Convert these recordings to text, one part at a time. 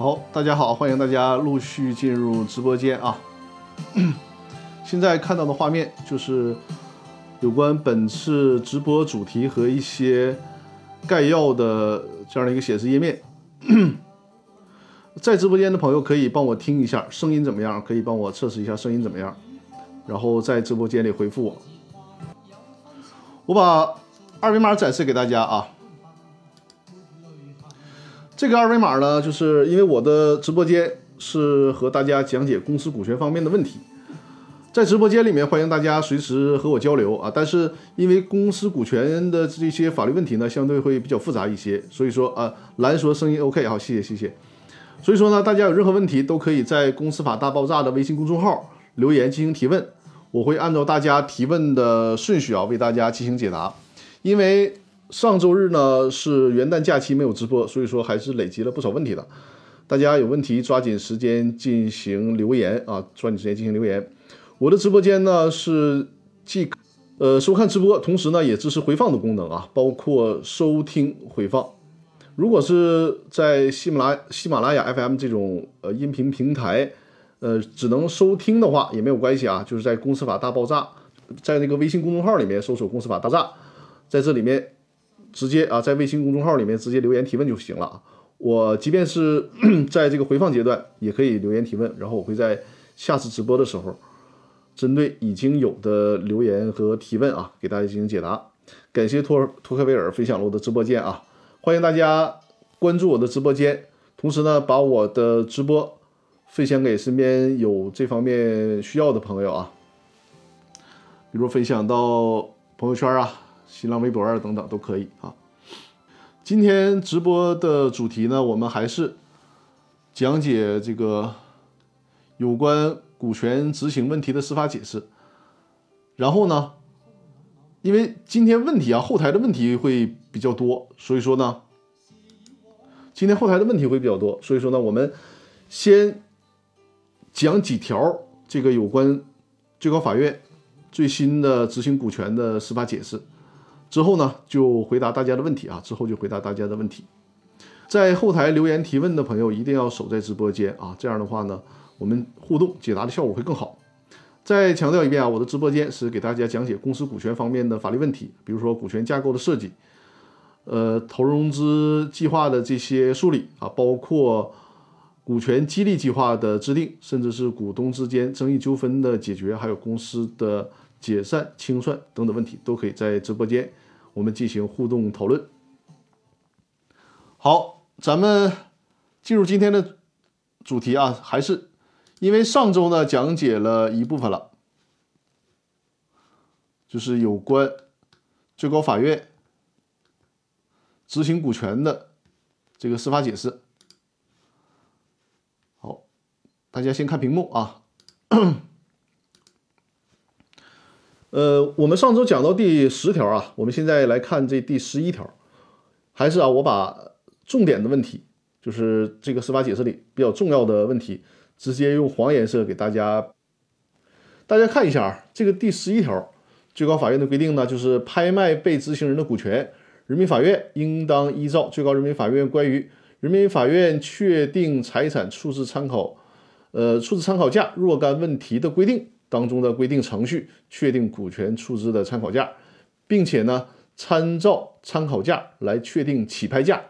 好，大家好，欢迎大家陆续进入直播间啊。现在看到的画面就是有关本次直播主题和一些概要的这样的一个显示页面。在直播间的朋友可以帮我听一下声音怎么样，可以帮我测试一下声音怎么样，然后在直播间里回复我。我把二维码展示给大家啊。这个二维码呢，就是因为我的直播间是和大家讲解公司股权方面的问题，在直播间里面欢迎大家随时和我交流啊。但是因为公司股权的这些法律问题呢，相对会比较复杂一些，所以说啊，蓝说声音 OK 好，谢谢谢谢。所以说呢，大家有任何问题都可以在“公司法大爆炸”的微信公众号留言进行提问，我会按照大家提问的顺序啊为大家进行解答。因为上周日呢是元旦假期没有直播，所以说还是累积了不少问题的。大家有问题抓紧时间进行留言啊，抓紧时间进行留言。我的直播间呢是既呃收看直播，同时呢也支持回放的功能啊，包括收听回放。如果是在喜马拉喜马拉雅 FM 这种呃音频平台，呃只能收听的话也没有关系啊，就是在公司法大爆炸，在那个微信公众号里面搜索公司法大炸，在这里面。直接啊，在微信公众号里面直接留言提问就行了啊。我即便是 在这个回放阶段，也可以留言提问，然后我会在下次直播的时候，针对已经有的留言和提问啊，给大家进行解答。感谢托托克维尔分享了我的直播间啊，欢迎大家关注我的直播间，同时呢，把我的直播分享给身边有这方面需要的朋友啊，比如分享到朋友圈啊。新浪微博啊等等都可以啊。今天直播的主题呢，我们还是讲解这个有关股权执行问题的司法解释。然后呢，因为今天问题啊后台的问题会比较多，所以说呢，今天后台的问题会比较多，所以说呢，我们先讲几条这个有关最高法院最新的执行股权的司法解释。之后呢，就回答大家的问题啊。之后就回答大家的问题，在后台留言提问的朋友一定要守在直播间啊。这样的话呢，我们互动解答的效果会更好。再强调一遍啊，我的直播间是给大家讲解公司股权方面的法律问题，比如说股权架构的设计，呃，投融资计划的这些梳理啊，包括股权激励计划的制定，甚至是股东之间争议纠纷的解决，还有公司的解散清算等等问题，都可以在直播间。我们进行互动讨论。好，咱们进入今天的主题啊，还是因为上周呢讲解了一部分了，就是有关最高法院执行股权的这个司法解释。好，大家先看屏幕啊。呃，我们上周讲到第十条啊，我们现在来看这第十一条，还是啊，我把重点的问题，就是这个司法解释里比较重要的问题，直接用黄颜色给大家，大家看一下啊，这个第十一条，最高法院的规定呢，就是拍卖被执行人的股权，人民法院应当依照最高人民法院关于人民法院确定财产处置参考，呃，处置参考价若干问题的规定。当中的规定程序确定股权出资的参考价，并且呢，参照参考价来确定起拍价。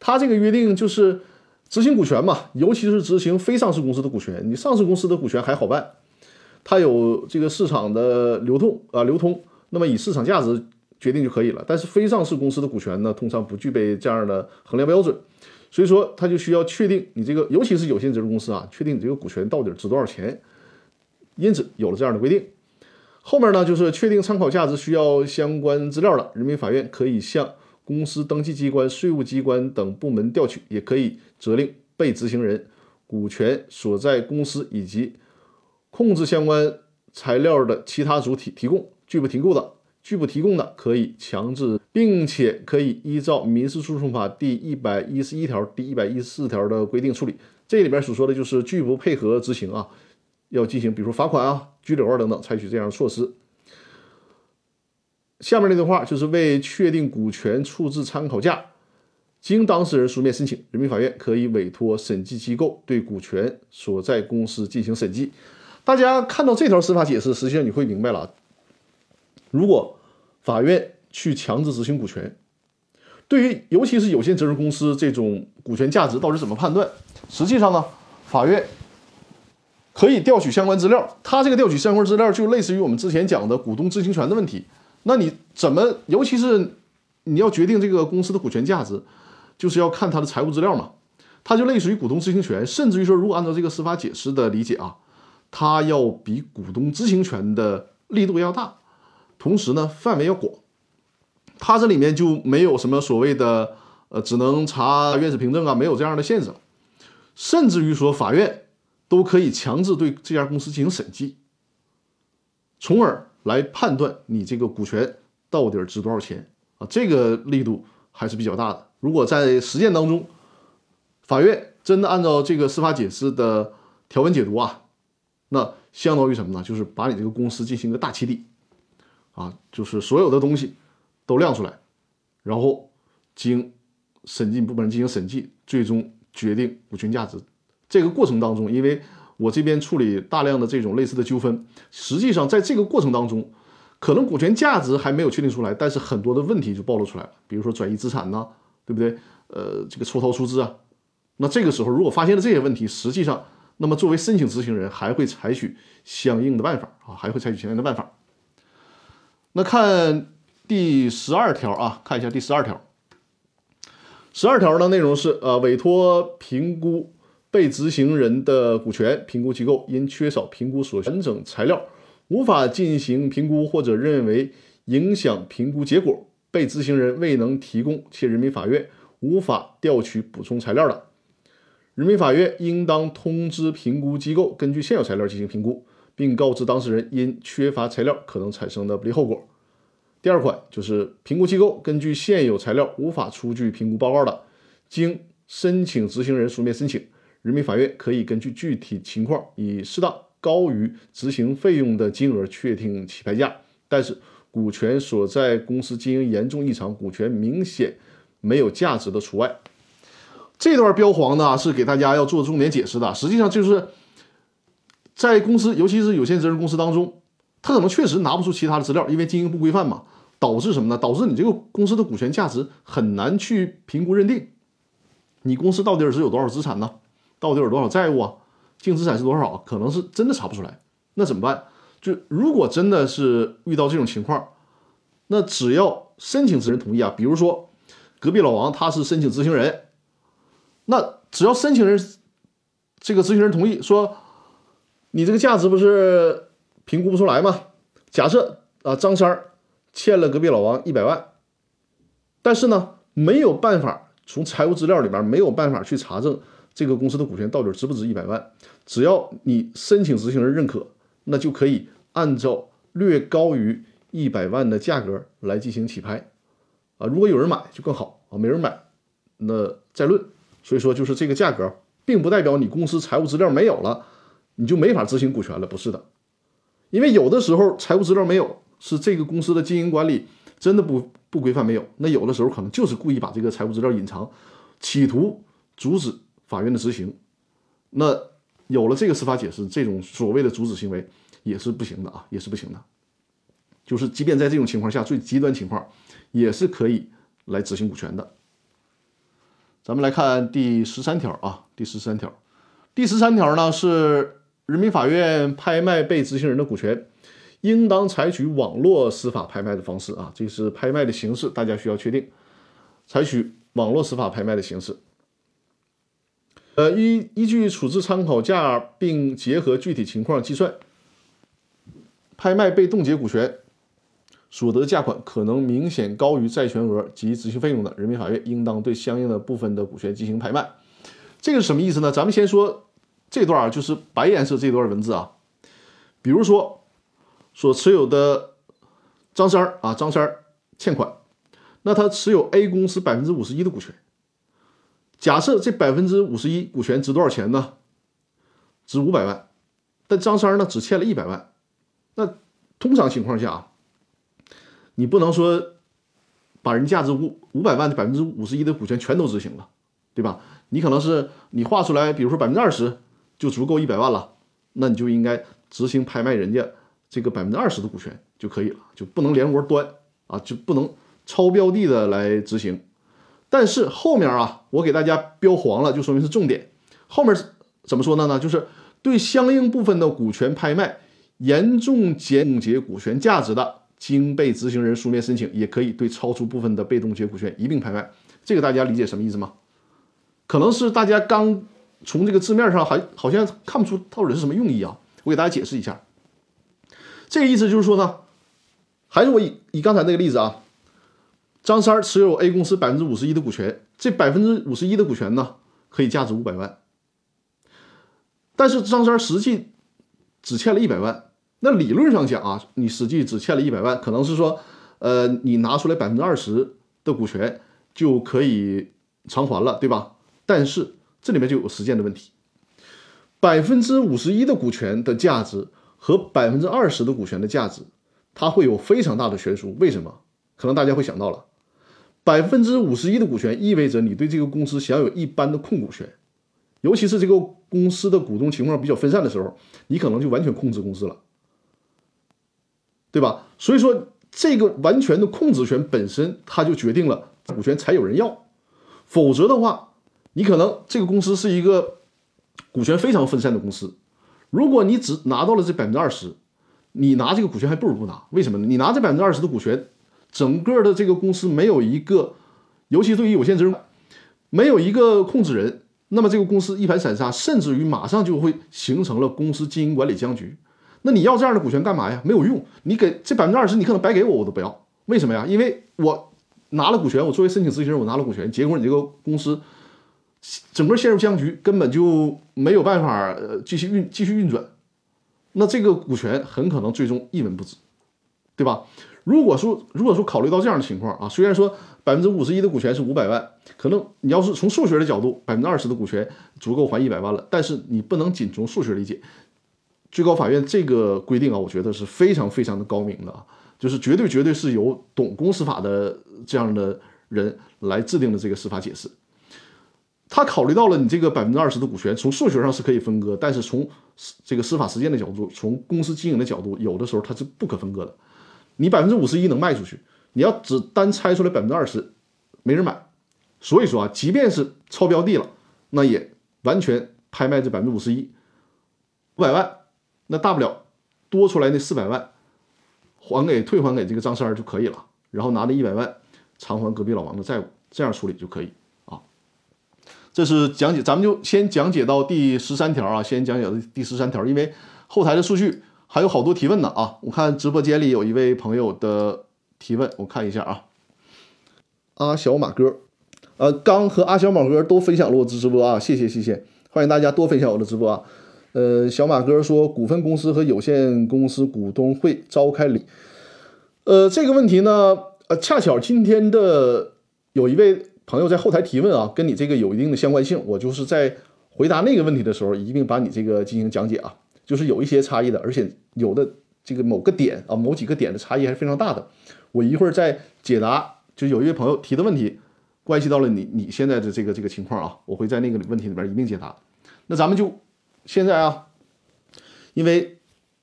它这个约定就是执行股权嘛，尤其是执行非上市公司的股权。你上市公司的股权还好办，它有这个市场的流动啊流通，那么以市场价值决定就可以了。但是非上市公司的股权呢，通常不具备这样的衡量标准，所以说它就需要确定你这个，尤其是有限责任公司啊，确定你这个股权到底值多少钱。因此有了这样的规定，后面呢就是确定参考价值需要相关资料了。人民法院可以向公司登记机关、税务机关等部门调取，也可以责令被执行人股权所在公司以及控制相关材料的其他主体提供。拒不提供的，拒不提供的可以强制，并且可以依照民事诉讼法第一百一十一条、第一百一十四条的规定处理。这里边所说的就是拒不配合执行啊。要进行，比如说罚款啊、拘留啊等等，采取这样的措施。下面那段话就是为确定股权处置参考价经当事人书面申请，人民法院可以委托审计机构对股权所在公司进行审计。大家看到这条司法解释，实际上你会明白了。如果法院去强制执行股权，对于尤其是有限责任公司这种股权价值到底怎么判断？实际上呢，法院可以调取相关资料。它这个调取相关资料，就类似于我们之前讲的股东知情权的问题。那你怎么，尤其是你要决定这个公司的股权价值？就是要看他的财务资料嘛，它就类似于股东知情权，甚至于说，如果按照这个司法解释的理解啊，它要比股东知情权的力度要大，同时呢，范围要广。它这里面就没有什么所谓的呃，只能查院士凭证啊，没有这样的限制，甚至于说，法院都可以强制对这家公司进行审计，从而来判断你这个股权到底值多少钱啊，这个力度还是比较大的。如果在实践当中，法院真的按照这个司法解释的条文解读啊，那相当于什么呢？就是把你这个公司进行一个大起底，啊，就是所有的东西都亮出来，然后经审计部门进行审计，最终决定股权价值。这个过程当中，因为我这边处理大量的这种类似的纠纷，实际上在这个过程当中，可能股权价值还没有确定出来，但是很多的问题就暴露出来了，比如说转移资产呐。对不对？呃，这个抽逃出资啊，那这个时候如果发现了这些问题，实际上，那么作为申请执行人还会采取相应的办法啊，还会采取相应的办法。那看第十二条啊，看一下第十二条。十二条的内容是呃，委托评估被执行人的股权，评估机构因缺少评估所完整材料，无法进行评估，或者认为影响评估结果。被执行人未能提供，且人民法院无法调取补充材料的，人民法院应当通知评估机构根据现有材料进行评估，并告知当事人因缺乏材料可能产生的不利后果。第二款就是评估机构根据现有材料无法出具评估报告的，经申请执行人书面申请，人民法院可以根据具体情况以适当高于执行费用的金额确定起拍价，但是。股权所在公司经营严重异常，股权明显没有价值的除外。这段标黄呢是给大家要做重点解释的。实际上就是在公司，尤其是有限责任公司当中，他可能确实拿不出其他的资料，因为经营不规范嘛，导致什么呢？导致你这个公司的股权价值很难去评估认定。你公司到底是有多少资产呢？到底有多少债务啊？净资产是多少？可能是真的查不出来。那怎么办？就如果真的是遇到这种情况，那只要申请执行人同意啊，比如说隔壁老王他是申请执行人，那只要申请人这个执行人同意说，你这个价值不是评估不出来吗？假设啊张三儿欠了隔壁老王一百万，但是呢没有办法从财务资料里边没有办法去查证这个公司的股权到底值不值一百万，只要你申请执行人认可。那就可以按照略高于一百万的价格来进行起拍，啊，如果有人买就更好啊，没人买那再论。所以说，就是这个价格，并不代表你公司财务资料没有了，你就没法执行股权了，不是的。因为有的时候财务资料没有，是这个公司的经营管理真的不不规范没有。那有的时候可能就是故意把这个财务资料隐藏，企图阻止法院的执行。那。有了这个司法解释，这种所谓的阻止行为也是不行的啊，也是不行的。就是即便在这种情况下，最极端情况也是可以来执行股权的。咱们来看第十三条啊，第十三条，第十三条呢是人民法院拍卖被执行人的股权，应当采取网络司法拍卖的方式啊，这是拍卖的形式，大家需要确定，采取网络司法拍卖的形式。呃，依依据处置参考价，并结合具体情况计算，拍卖被冻结股权所得价款可能明显高于债权额及执行费用的，人民法院应当对相应的部分的股权进行拍卖。这个是什么意思呢？咱们先说这段就是白颜色这段文字啊。比如说，所持有的张三儿啊，张三儿欠款，那他持有 A 公司百分之五十一的股权。假设这百分之五十一股权值多少钱呢？值五百万，但张三呢只欠了一百万。那通常情况下啊，你不能说把人价值五五百万的百分之五十一的股权全都执行了，对吧？你可能是你划出来，比如说百分之二十就足够一百万了，那你就应该执行拍卖人家这个百分之二十的股权就可以了，就不能连窝端啊，就不能超标的的来执行。但是后面啊，我给大家标黄了，就说明是重点。后面怎么说的呢？就是对相应部分的股权拍卖严重减结股权价值的，经被执行人书面申请，也可以对超出部分的被冻结股权一并拍卖。这个大家理解什么意思吗？可能是大家刚从这个字面上还好像看不出到底是什么用意啊。我给大家解释一下，这个意思就是说呢，还是我以以刚才那个例子啊。张三持有 A 公司百分之五十一的股权，这百分之五十一的股权呢，可以价值五百万。但是张三实际只欠了一百万。那理论上讲啊，你实际只欠了一百万，可能是说，呃，你拿出来百分之二十的股权就可以偿还了，对吧？但是这里面就有实践的问题，百分之五十一的股权的价值和百分之二十的股权的价值，它会有非常大的悬殊。为什么？可能大家会想到了。百分之五十一的股权意味着你对这个公司享有一般的控股权，尤其是这个公司的股东情况比较分散的时候，你可能就完全控制公司了，对吧？所以说，这个完全的控制权本身，它就决定了股权才有人要，否则的话，你可能这个公司是一个股权非常分散的公司，如果你只拿到了这百分之二十，你拿这个股权还不如不拿，为什么呢？你拿这百分之二十的股权。整个的这个公司没有一个，尤其对于有限责任，没有一个控制人，那么这个公司一盘散沙，甚至于马上就会形成了公司经营管理僵局。那你要这样的股权干嘛呀？没有用，你给这百分之二十，你可能白给我，我都不要。为什么呀？因为我拿了股权，我作为申请执行人，我拿了股权，结果你这个公司整个陷入僵局，根本就没有办法呃继续运继续运转，那这个股权很可能最终一文不值，对吧？如果说，如果说考虑到这样的情况啊，虽然说百分之五十一的股权是五百万，可能你要是从数学的角度，百分之二十的股权足够还一百万了，但是你不能仅从数学理解。最高法院这个规定啊，我觉得是非常非常的高明的啊，就是绝对绝对是由懂公司法的这样的人来制定的这个司法解释。他考虑到了你这个百分之二十的股权，从数学上是可以分割，但是从这个司法实践的角度，从公司经营的角度，有的时候它是不可分割的。你百分之五十一能卖出去，你要只单拆出来百分之二十，没人买。所以说啊，即便是超标的了，那也完全拍卖这百分之五十一，五百万，那大不了多出来那四百万，还给退还给这个张三就可以了。然后拿那一百万偿还隔壁老王的债务，这样处理就可以啊。这是讲解，咱们就先讲解到第十三条啊，先讲解到第十三条，因为后台的数据。还有好多提问呢啊！我看直播间里有一位朋友的提问，我看一下啊。阿小马哥，呃，刚和阿小马哥都分享了我的直播啊，谢谢谢谢，欢迎大家多分享我的直播啊。呃，小马哥说，股份公司和有限公司股东会召开礼，呃，这个问题呢，呃，恰巧今天的有一位朋友在后台提问啊，跟你这个有一定的相关性，我就是在回答那个问题的时候，一并把你这个进行讲解啊。就是有一些差异的，而且有的这个某个点啊，某几个点的差异还是非常大的。我一会儿再解答，就有一位朋友提的问题，关系到了你你现在的这个这个情况啊，我会在那个问题里边一并解答。那咱们就现在啊，因为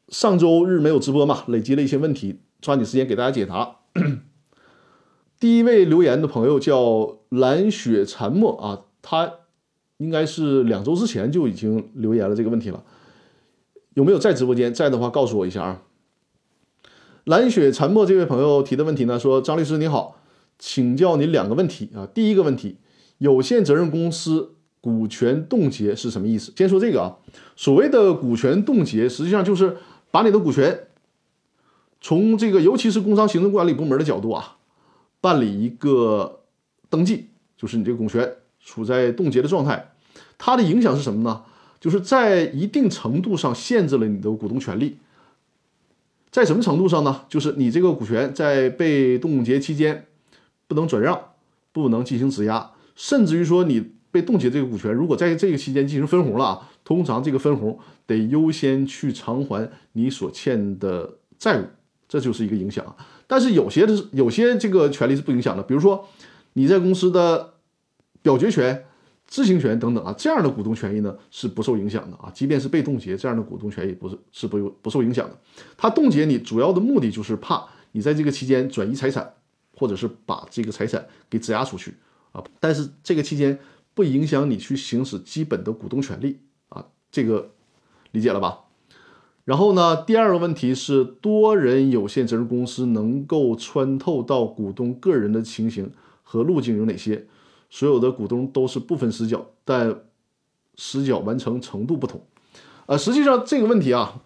上周日没有直播嘛，累积了一些问题，抓紧时间给大家解答。第一位留言的朋友叫蓝雪残墨啊，他应该是两周之前就已经留言了这个问题了。有没有在直播间？在的话，告诉我一下啊。蓝雪沉默这位朋友提的问题呢，说张律师你好，请教您两个问题啊。第一个问题，有限责任公司股权冻结是什么意思？先说这个啊，所谓的股权冻结，实际上就是把你的股权从这个，尤其是工商行政管理部门的角度啊，办理一个登记，就是你这个股权处在冻结的状态，它的影响是什么呢？就是在一定程度上限制了你的股东权利，在什么程度上呢？就是你这个股权在被冻结期间不能转让，不能进行质押，甚至于说你被冻结这个股权，如果在这个期间进行分红了啊，通常这个分红得优先去偿还你所欠的债务，这就是一个影响。但是有些的有些这个权利是不影响的，比如说你在公司的表决权、知情权等等啊，这样的股东权益呢是不受影响的啊。即便是被冻结，这样的股东权益不是是不不受影响的。它冻结你主要的目的就是怕你在这个期间转移财产，或者是把这个财产给质押出去啊。但是这个期间不影响你去行使基本的股东权利啊，这个理解了吧？然后呢，第二个问题是多人有限责任公司能够穿透到股东个人的情形和路径有哪些？所有的股东都是部分实缴，但实缴完成程度不同。呃，实际上这个问题啊，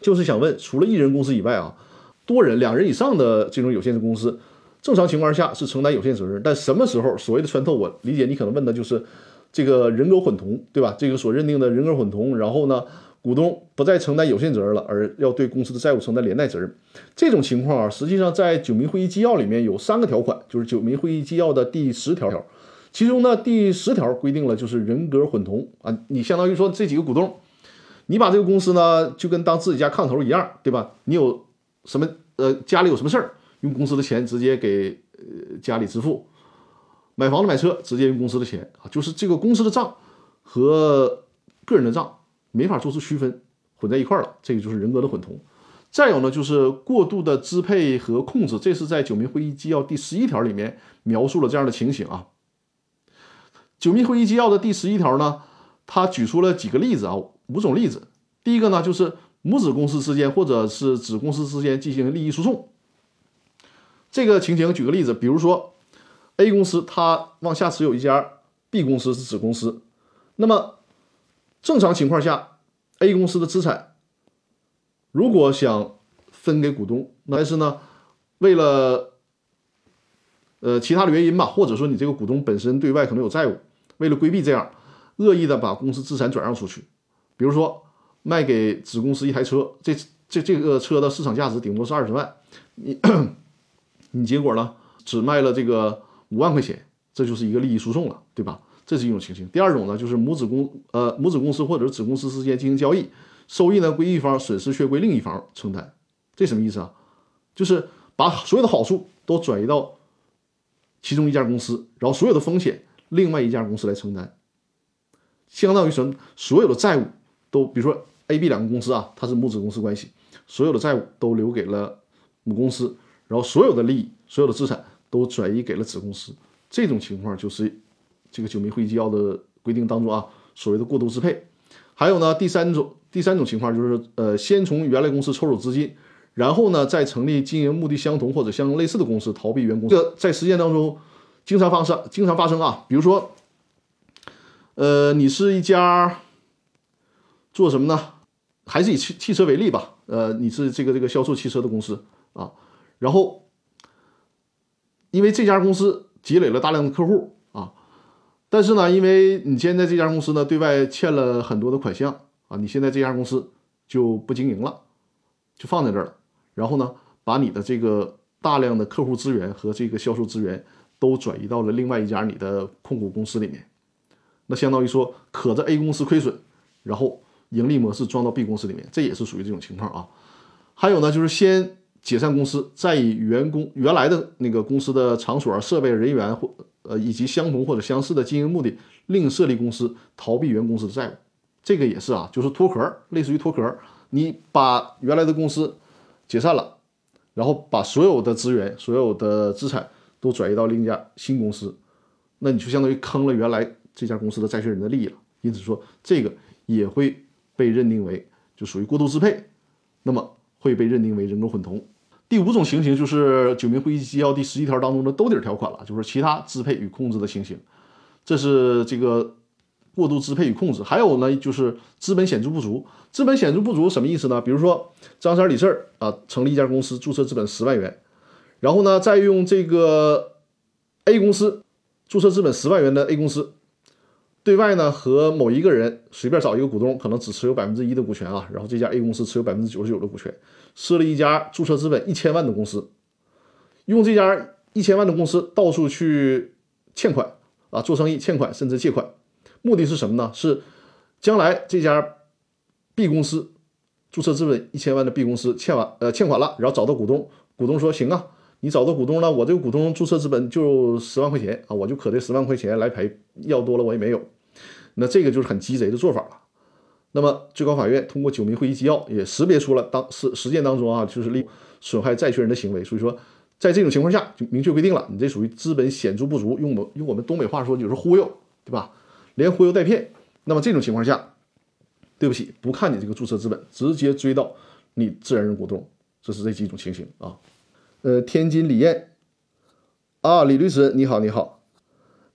就是想问，除了一人公司以外啊，多人、两人以上的这种有限制公司，正常情况下是承担有限责任，但什么时候所谓的穿透？我理解你可能问的就是这个人格混同，对吧？这个所认定的人格混同，然后呢？股东不再承担有限责任了，而要对公司的债务承担连带责任。这种情况啊，实际上在九民会议纪要里面有三个条款，就是九民会议纪要的第十条。其中呢，第十条规定了就是人格混同啊，你相当于说这几个股东，你把这个公司呢就跟当自己家炕头一样，对吧？你有什么呃家里有什么事儿，用公司的钱直接给呃家里支付，买房子买车直接用公司的钱啊，就是这个公司的账和个人的账。没法做出区分，混在一块了，这个就是人格的混同。再有呢，就是过度的支配和控制，这是在九民会议纪要第十一条里面描述了这样的情形啊。九民会议纪要的第十一条呢，他举出了几个例子啊，五种例子。第一个呢，就是母子公司之间或者是子公司之间进行利益输送。这个情形，举个例子，比如说 A 公司它往下持有一家 B 公司是子公司，那么。正常情况下，A 公司的资产如果想分给股东，但是呢，为了呃其他的原因吧，或者说你这个股东本身对外可能有债务，为了规避这样，恶意的把公司资产转让出去，比如说卖给子公司一台车，这这这个车的市场价值顶多是二十万，你你结果呢只卖了这个五万块钱，这就是一个利益输送了，对吧？这是一种情形。第二种呢，就是母子公呃母子公司或者子公司之间进行交易，收益呢归一方，损失却归另一方承担。这什么意思啊？就是把所有的好处都转移到其中一家公司，然后所有的风险另外一家公司来承担。相当于什么？所有的债务都，比如说 A、B 两个公司啊，它是母子公司关系，所有的债务都留给了母公司，然后所有的利益、所有的资产都转移给了子公司。这种情况就是。这个九民会议纪要的规定当中啊，所谓的过度支配，还有呢，第三种第三种情况就是，呃，先从原来公司抽走资金，然后呢，再成立经营目的相同或者相类似的公司，逃避员工。这在实践当中经常发生，经常发生啊。比如说，呃，你是一家做什么呢？还是以汽汽车为例吧。呃，你是这个这个销售汽车的公司啊，然后因为这家公司积累了大量的客户。但是呢，因为你现在这家公司呢对外欠了很多的款项啊，你现在这家公司就不经营了，就放在这儿了。然后呢，把你的这个大量的客户资源和这个销售资源都转移到了另外一家你的控股公司里面，那相当于说可着 A 公司亏损，然后盈利模式装到 B 公司里面，这也是属于这种情况啊。还有呢，就是先解散公司，再以员工原来的那个公司的场所、设备、人员或。呃，以及相同或者相似的经营目的，另设立公司，逃避原公司的债务，这个也是啊，就是脱壳，类似于脱壳。你把原来的公司解散了，然后把所有的资源、所有的资产都转移到另一家新公司，那你就相当于坑了原来这家公司的债权人的利益了。因此说，这个也会被认定为就属于过度支配，那么会被认定为人格混同。第五种情形就是九民会议纪要第十一条当中的兜底条款了，就是其他支配与控制的情形。这是这个过度支配与控制。还有呢，就是资本显著不足。资本显著不足什么意思呢？比如说张三李四啊，成立一家公司，注册资本十万元，然后呢，再用这个 A 公司注册资本十万元的 A 公司。对外呢，和某一个人随便找一个股东，可能只持有百分之一的股权啊，然后这家 A 公司持有百分之九十九的股权，设立一家注册资本一千万的公司，用这家一千万的公司到处去欠款啊，做生意欠款甚至借款，目的是什么呢？是将来这家 B 公司注册资本一千万的 B 公司欠完呃欠款了，然后找到股东，股东说行啊，你找到股东了，我这个股东注册资本就十万块钱啊，我就可这十万块钱来赔，要多了我也没有，那这个就是很鸡贼的做法了。那么最高法院通过九民会议纪要也识别出了当实实践当中啊，就是利损害债权人的行为，所以说在这种情况下就明确规定了，你这属于资本显著不足，用我用我们东北话说就是忽悠，对吧？连忽悠带骗。那么这种情况下，对不起，不看你这个注册资本，直接追到你自然人股东，这是这几种情形啊。呃，天津李艳啊，李律师你好，你好，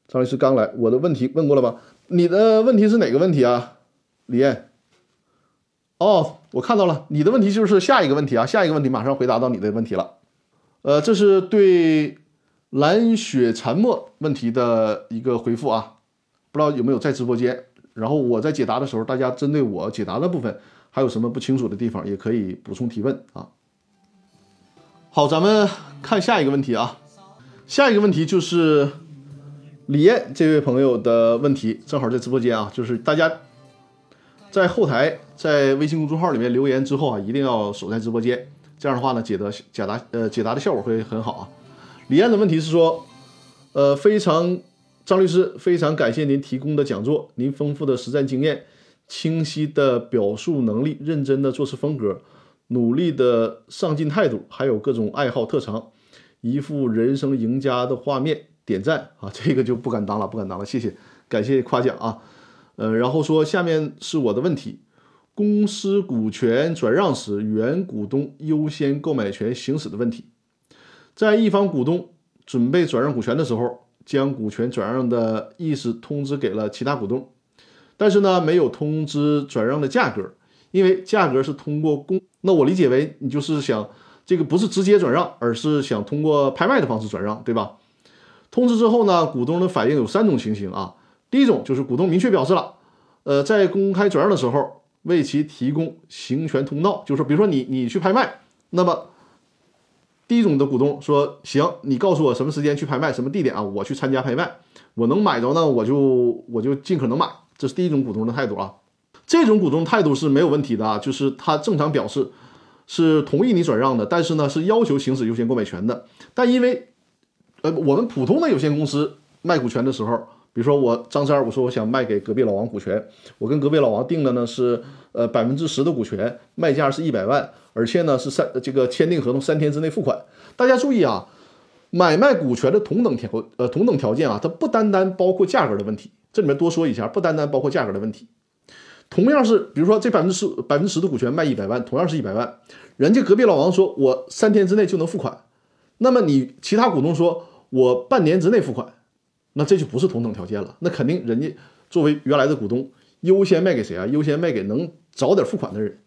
张律师刚来，我的问题问过了吧？你的问题是哪个问题啊，李艳？哦，我看到了，你的问题就是下一个问题啊，下一个问题马上回答到你的问题了。呃，这是对蓝雪禅墨问题的一个回复啊，不知道有没有在直播间？然后我在解答的时候，大家针对我解答的部分还有什么不清楚的地方，也可以补充提问啊。好，咱们看下一个问题啊，下一个问题就是李艳这位朋友的问题，正好在直播间啊，就是大家。在后台，在微信公众号里面留言之后啊，一定要守在直播间，这样的话呢，解答解答呃解答的效果会很好啊。李艳的问题是说，呃，非常张律师非常感谢您提供的讲座，您丰富的实战经验、清晰的表述能力、认真的做事风格、努力的上进态度，还有各种爱好特长，一副人生赢家的画面，点赞啊！这个就不敢当了，不敢当了，谢谢，感谢夸奖啊。呃，然后说下面是我的问题：公司股权转让时，原股东优先购买权行使的问题。在一方股东准备转让股权的时候，将股权转让的意思通知给了其他股东，但是呢，没有通知转让的价格，因为价格是通过公，那我理解为你就是想这个不是直接转让，而是想通过拍卖的方式转让，对吧？通知之后呢，股东的反应有三种情形啊。第一种就是股东明确表示了，呃，在公开转让的时候为其提供行权通道，就是，比如说你你去拍卖，那么第一种的股东说行，你告诉我什么时间去拍卖，什么地点啊，我去参加拍卖，我能买着呢，我就我就尽可能买，这是第一种股东的态度啊。这种股东态度是没有问题的啊，就是他正常表示是同意你转让的，但是呢是要求行使优先购买权的。但因为呃我们普通的有限公司卖股权的时候。比如说我张三，我说我想卖给隔壁老王股权，我跟隔壁老王定的呢是呃百分之十的股权，卖价是一百万，而且呢是三这个签订合同三天之内付款。大家注意啊，买卖股权的同等条呃同等条件啊，它不单单包括价格的问题，这里面多说一下，不单单包括价格的问题。同样是比如说这百分之十百分之十的股权卖一百万，同样是一百万，人家隔壁老王说我三天之内就能付款，那么你其他股东说我半年之内付款。那这就不是同等条件了，那肯定人家作为原来的股东，优先卖给谁啊？优先卖给能早点付款的人，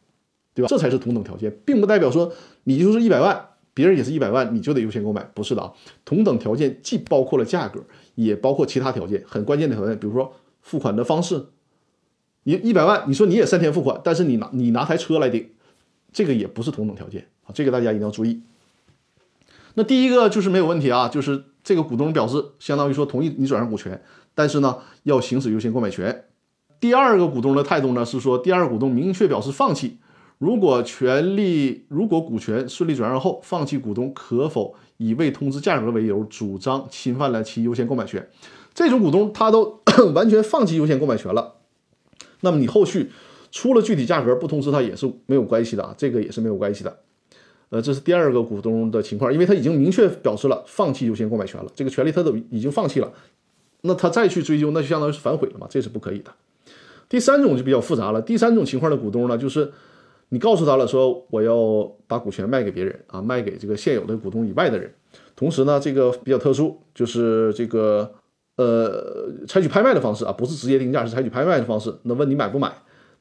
对吧？这才是同等条件，并不代表说你就是一百万，别人也是一百万，你就得优先购买，不是的啊。同等条件既包括了价格，也包括其他条件，很关键的条件，比如说付款的方式，你一百万，你说你也三天付款，但是你拿你拿台车来顶，这个也不是同等条件啊，这个大家一定要注意。那第一个就是没有问题啊，就是。这个股东表示，相当于说同意你转让股权，但是呢，要行使优先购买权。第二个股东的态度呢是说，第二股东明确表示放弃。如果权利如果股权顺利转让后，放弃股东可否以未通知价格为由主张侵犯了其优先购买权？这种股东他都 完全放弃优先购买权了，那么你后续出了具体价格不通知他也是没有关系的啊，这个也是没有关系的。呃，这是第二个股东的情况，因为他已经明确表示了放弃优先购买权了，这个权利他都已经放弃了，那他再去追究，那就相当于是反悔了嘛，这是不可以的。第三种就比较复杂了，第三种情况的股东呢，就是你告诉他了，说我要把股权卖给别人啊，卖给这个现有的股东以外的人，同时呢，这个比较特殊，就是这个呃，采取拍卖的方式啊，不是直接定价，是采取拍卖的方式。那问你买不买？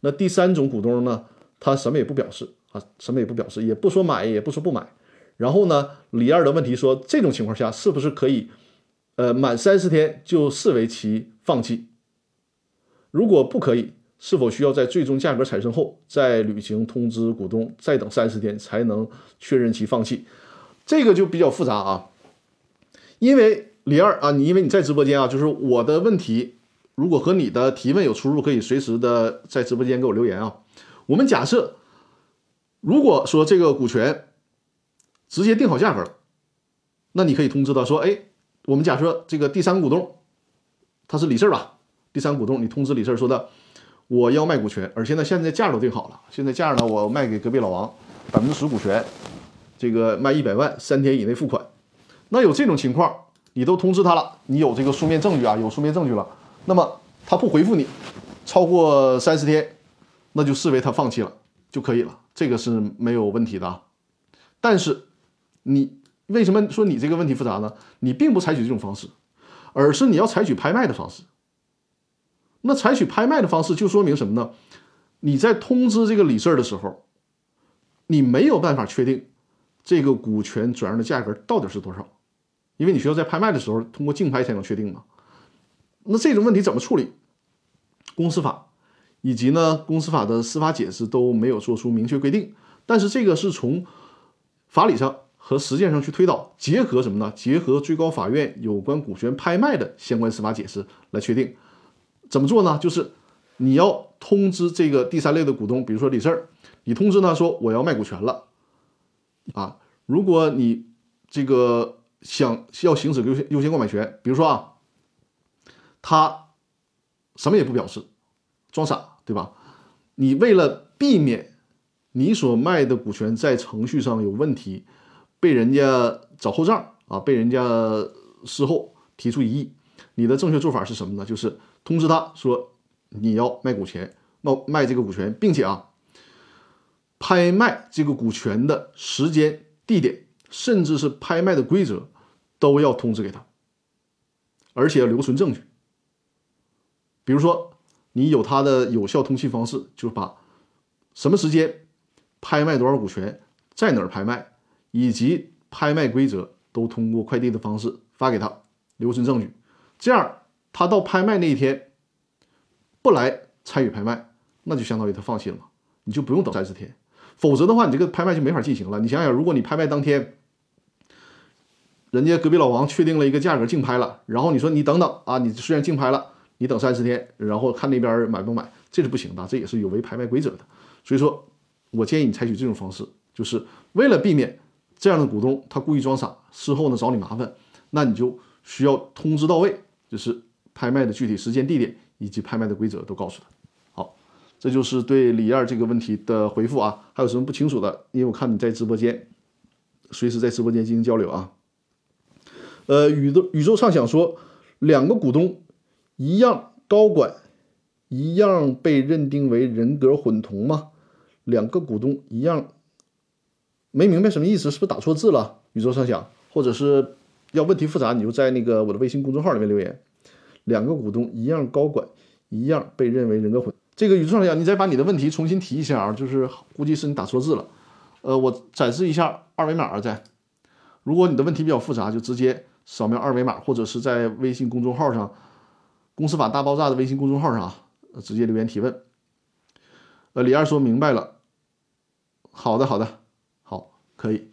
那第三种股东呢，他什么也不表示。啊，什么也不表示，也不说买，也不说不买。然后呢，李二的问题说，这种情况下是不是可以，呃，满三十天就视为其放弃？如果不可以，是否需要在最终价格产生后再履行通知股东，再等三十天才能确认其放弃？这个就比较复杂啊。因为李二啊，你因为你在直播间啊，就是我的问题，如果和你的提问有出入，可以随时的在直播间给我留言啊。我们假设。如果说这个股权直接定好价格了，那你可以通知他说，哎，我们假设这个第三股东他是李四吧，第三股东你通知李四说的，我要卖股权，而且呢现在价都定好了，现在价呢我卖给隔壁老王百分之十股权，这个卖一百万，三天以内付款。那有这种情况，你都通知他了，你有这个书面证据啊，有书面证据了，那么他不回复你，超过三十天，那就视为他放弃了就可以了，这个是没有问题的。但是你为什么说你这个问题复杂呢？你并不采取这种方式，而是你要采取拍卖的方式。那采取拍卖的方式就说明什么呢？你在通知这个李四的时候，你没有办法确定这个股权转让的价格到底是多少。因为你需要在拍卖的时候通过竞拍才能确定嘛，那这种问题怎么处理？公司法以及呢公司法的司法解释都没有做出明确规定，但是这个是从法理上和实践上去推导，结合什么呢？结合最高法院有关股权拍卖的相关司法解释来确定。怎么做呢？就是你要通知这个第三类的股东，比如说李四儿，你通知他说我要卖股权了，啊，如果你这个。想要行使优先优先购买权，比如说啊，他什么也不表示，装傻，对吧？你为了避免你所卖的股权在程序上有问题，被人家找后账啊，被人家事后提出异议，你的正确做法是什么呢？就是通知他说你要卖股权，卖卖这个股权，并且啊，拍卖这个股权的时间、地点。甚至是拍卖的规则，都要通知给他，而且要留存证据。比如说，你有他的有效通信方式，就是把什么时间拍卖多少股权，在哪儿拍卖，以及拍卖规则，都通过快递的方式发给他，留存证据。这样，他到拍卖那一天不来参与拍卖，那就相当于他放弃了，你就不用等三十天。否则的话，你这个拍卖就没法进行了。你想想，如果你拍卖当天，人家隔壁老王确定了一个价格竞拍了，然后你说你等等啊，你虽然竞拍了，你等三十天，然后看那边买不买，这是不行的，这也是有违拍卖规则的。所以说，我建议你采取这种方式，就是为了避免这样的股东他故意装傻，事后呢找你麻烦，那你就需要通知到位，就是拍卖的具体时间、地点以及拍卖的规则都告诉他。好，这就是对李燕这个问题的回复啊。还有什么不清楚的？因为我看你在直播间，随时在直播间进行交流啊。呃，宇宙宇宙畅想说，两个股东一样高管，一样被认定为人格混同吗？两个股东一样，没明白什么意思，是不是打错字了？宇宙畅想，或者是要问题复杂，你就在那个我的微信公众号里面留言。两个股东一样高管，一样被认为人格混。这个宇宙畅想，你再把你的问题重新提一下啊，就是估计是你打错字了。呃，我展示一下二维码啊在。如果你的问题比较复杂，就直接。扫描二维码，或者是在微信公众号上“公司法大爆炸”的微信公众号上啊，直接留言提问。呃，李二说明白了。好的，好的，好，可以。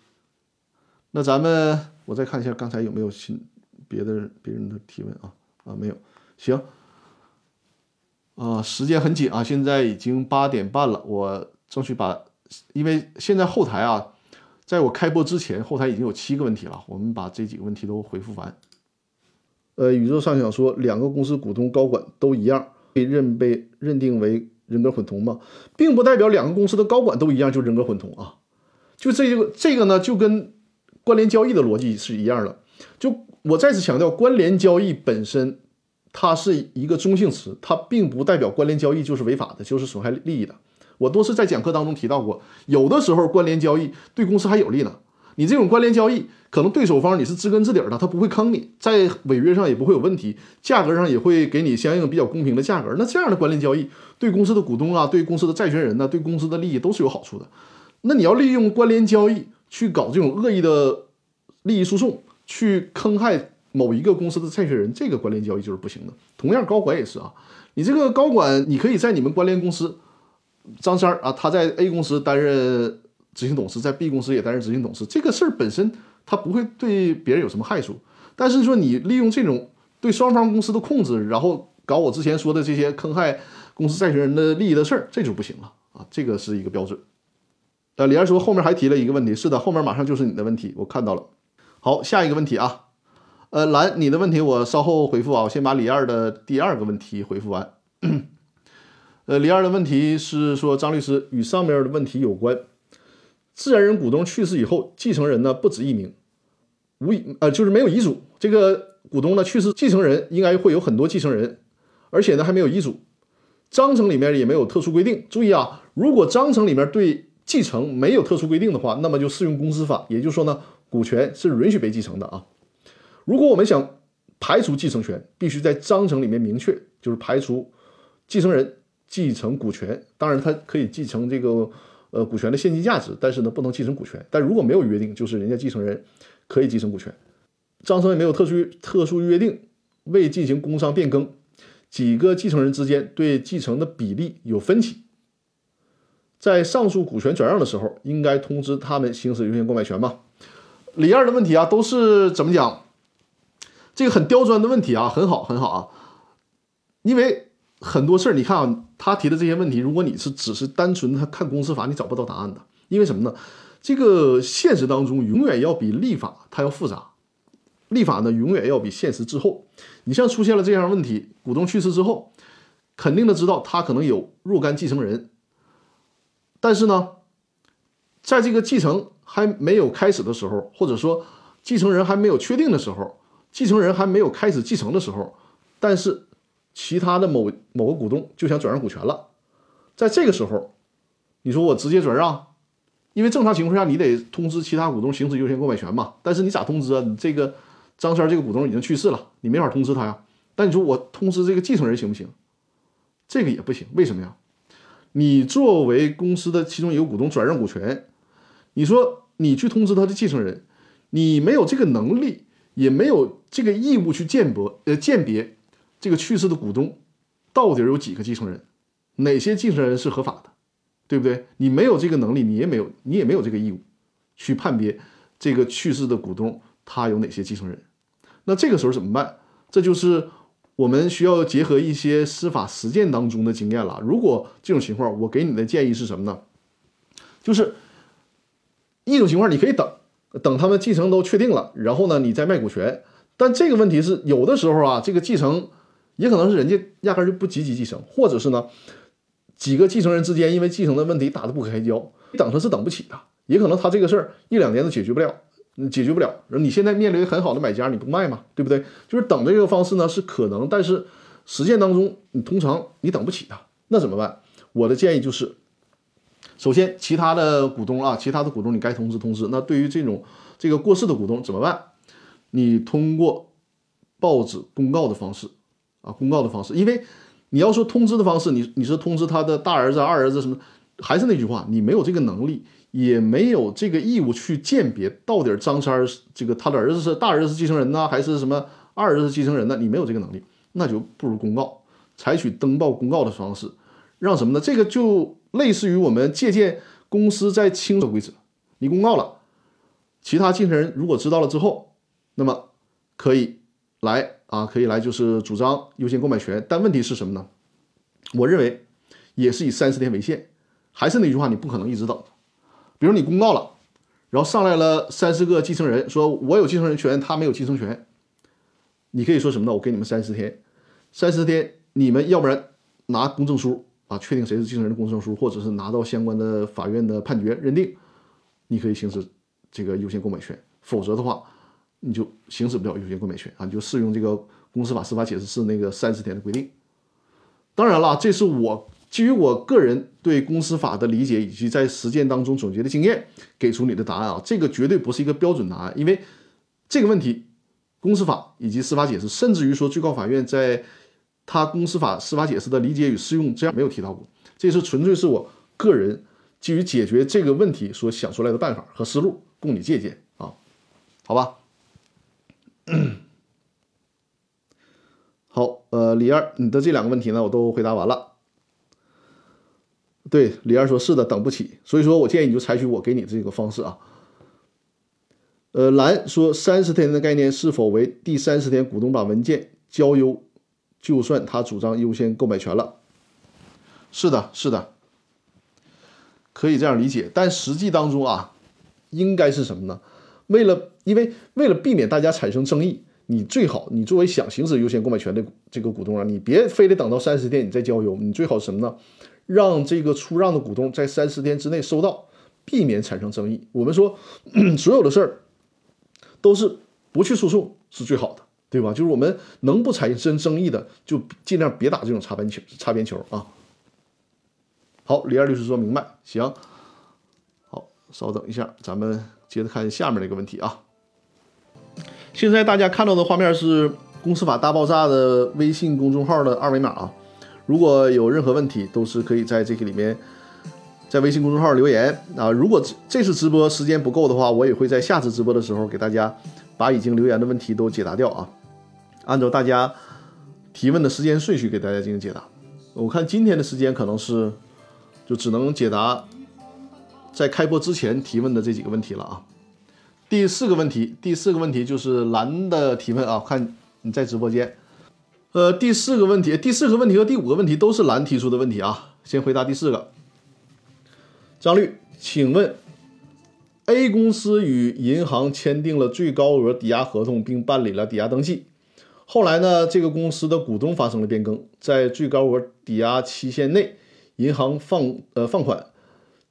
那咱们我再看一下刚才有没有新别的别人的提问啊？啊，没有。行。啊，时间很紧啊，现在已经八点半了，我争取把，因为现在后台啊。在我开播之前，后台已经有七个问题了，我们把这几个问题都回复完。呃，宇宙上想说，两个公司股东高管都一样，被认被认定为人格混同吗？并不代表两个公司的高管都一样就人格混同啊。就这个这个呢，就跟关联交易的逻辑是一样的。就我再次强调，关联交易本身它是一个中性词，它并不代表关联交易就是违法的，就是损害利益的。我多次在讲课当中提到过，有的时候关联交易对公司还有利呢。你这种关联交易，可能对手方你是知根知底的，他不会坑你，在违约上也不会有问题，价格上也会给你相应比较公平的价格。那这样的关联交易，对公司的股东啊，对公司的债权人呢，对公司的利益都是有好处的。那你要利用关联交易去搞这种恶意的利益输送，去坑害某一个公司的债权人，这个关联交易就是不行的。同样，高管也是啊，你这个高管，你可以在你们关联公司。张三啊，他在 A 公司担任执行董事，在 B 公司也担任执行董事。这个事儿本身他不会对别人有什么害处，但是说你利用这种对双方公司的控制，然后搞我之前说的这些坑害公司债权人的利益的事儿，这就不行了啊！这个是一个标准。呃，李二说后面还提了一个问题，是的，后面马上就是你的问题，我看到了。好，下一个问题啊，呃，蓝，你的问题我稍后回复啊，我先把李二的第二个问题回复完。呃，李二的问题是说，张律师与上面的问题有关，自然人股东去世以后，继承人呢不止一名，无呃就是没有遗嘱，这个股东呢去世，继承人应该会有很多继承人，而且呢还没有遗嘱，章程里面也没有特殊规定。注意啊，如果章程里面对继承没有特殊规定的话，那么就适用公司法，也就是说呢，股权是允许被继承的啊。如果我们想排除继承权，必须在章程里面明确，就是排除继承人。继承股权，当然他可以继承这个呃股权的现金价值，但是呢不能继承股权。但如果没有约定，就是人家继承人可以继承股权，章程也没有特殊特殊约定，未进行工商变更，几个继承人之间对继承的比例有分歧，在上述股权转让的时候，应该通知他们行使优先购买权吗？李二的问题啊，都是怎么讲？这个很刁钻的问题啊，很好很好啊，因为。很多事儿，你看啊，他提的这些问题，如果你是只是单纯他看公司法，你找不到答案的。因为什么呢？这个现实当中永远要比立法它要复杂，立法呢永远要比现实滞后。你像出现了这样问题，股东去世之后，肯定的知道他可能有若干继承人，但是呢，在这个继承还没有开始的时候，或者说继承人还没有确定的时候，继承人还没有开始继承的时候，但是。其他的某某个股东就想转让股权了，在这个时候，你说我直接转让，因为正常情况下你得通知其他股东行使优先购买权嘛。但是你咋通知啊？你这个张三这个股东已经去世了，你没法通知他呀。但你说我通知这个继承人行不行？这个也不行，为什么呀？你作为公司的其中一个股东转让股权，你说你去通知他的继承人，你没有这个能力，也没有这个义务去鉴别呃鉴别。这个去世的股东到底有几个继承人？哪些继承人是合法的？对不对？你没有这个能力，你也没有，你也没有这个义务去判别这个去世的股东他有哪些继承人。那这个时候怎么办？这就是我们需要结合一些司法实践当中的经验了。如果这种情况，我给你的建议是什么呢？就是一种情况，你可以等等他们继承都确定了，然后呢，你再卖股权。但这个问题是有的时候啊，这个继承。也可能是人家压根就不积极继承，或者是呢，几个继承人之间因为继承的问题打得不可开交，等他是等不起的。也可能他这个事儿一两年都解决不了，解决不了。你现在面临很好的买家，你不卖吗？对不对？就是等这个方式呢是可能，但是实践当中你通常你等不起的，那怎么办？我的建议就是，首先其他的股东啊，其他的股东你该通知通知。那对于这种这个过世的股东怎么办？你通过报纸公告的方式。啊，公告的方式，因为你要说通知的方式，你你是通知他的大儿子、二儿子什么？还是那句话，你没有这个能力，也没有这个义务去鉴别到底张三这个他的儿子是大儿子继承人呢，还是什么二儿子继承人呢？你没有这个能力，那就不如公告，采取登报公告的方式，让什么呢？这个就类似于我们借鉴公司在清的规则，你公告了，其他继承人如果知道了之后，那么可以来。啊，可以来就是主张优先购买权，但问题是什么呢？我认为也是以三十天为限，还是那句话，你不可能一直等。比如你公告了，然后上来了三十个继承人，说我有继承人权，他没有继承权，你可以说什么呢？我给你们三十天，三十天你们要不然拿公证书啊，确定谁是继承人的公证书，或者是拿到相关的法院的判决认定，你可以行使这个优先购买权，否则的话。你就行使不了优先购买权啊！你就适用这个公司法司法解释是那个三十天的规定。当然了，这是我基于我个人对公司法的理解以及在实践当中总结的经验给出你的答案啊！这个绝对不是一个标准答案，因为这个问题，公司法以及司法解释，甚至于说最高法院在他公司法司法解释的理解与适用这样没有提到过。这是纯粹是我个人基于解决这个问题所想出来的办法和思路，供你借鉴啊！好吧。好，呃，李二，你的这两个问题呢，我都回答完了。对，李二说是的，等不起，所以说我建议你就采取我给你这个方式啊。呃，蓝说三十天的概念是否为第三十天股东把文件交优，就算他主张优先购买权了？是的，是的。可以这样理解，但实际当中啊，应该是什么呢？为了因为为了避免大家产生争议，你最好你作为想行使优先购买权的这个股东啊，你别非得等到三十天你再交由，你最好什么呢？让这个出让的股东在三十天之内收到，避免产生争议。我们说 所有的事儿都是不去诉讼是最好的，对吧？就是我们能不产生争议的，就尽量别打这种擦边球，擦边球啊。好，李二律师说明白，行。好，稍等一下，咱们接着看下面这个问题啊。现在大家看到的画面是《公司法大爆炸》的微信公众号的二维码啊。如果有任何问题，都是可以在这个里面，在微信公众号留言啊。如果这次直播时间不够的话，我也会在下次直播的时候给大家把已经留言的问题都解答掉啊。按照大家提问的时间顺序给大家进行解答。我看今天的时间可能是就只能解答在开播之前提问的这几个问题了啊。第四个问题，第四个问题就是蓝的提问啊，看你在直播间。呃，第四个问题，第四个问题和第五个问题都是蓝提出的问题啊。先回答第四个，张律，请问，A 公司与银行签订了最高额抵押合同，并办理了抵押登记。后来呢，这个公司的股东发生了变更，在最高额抵押期限内，银行放呃放款，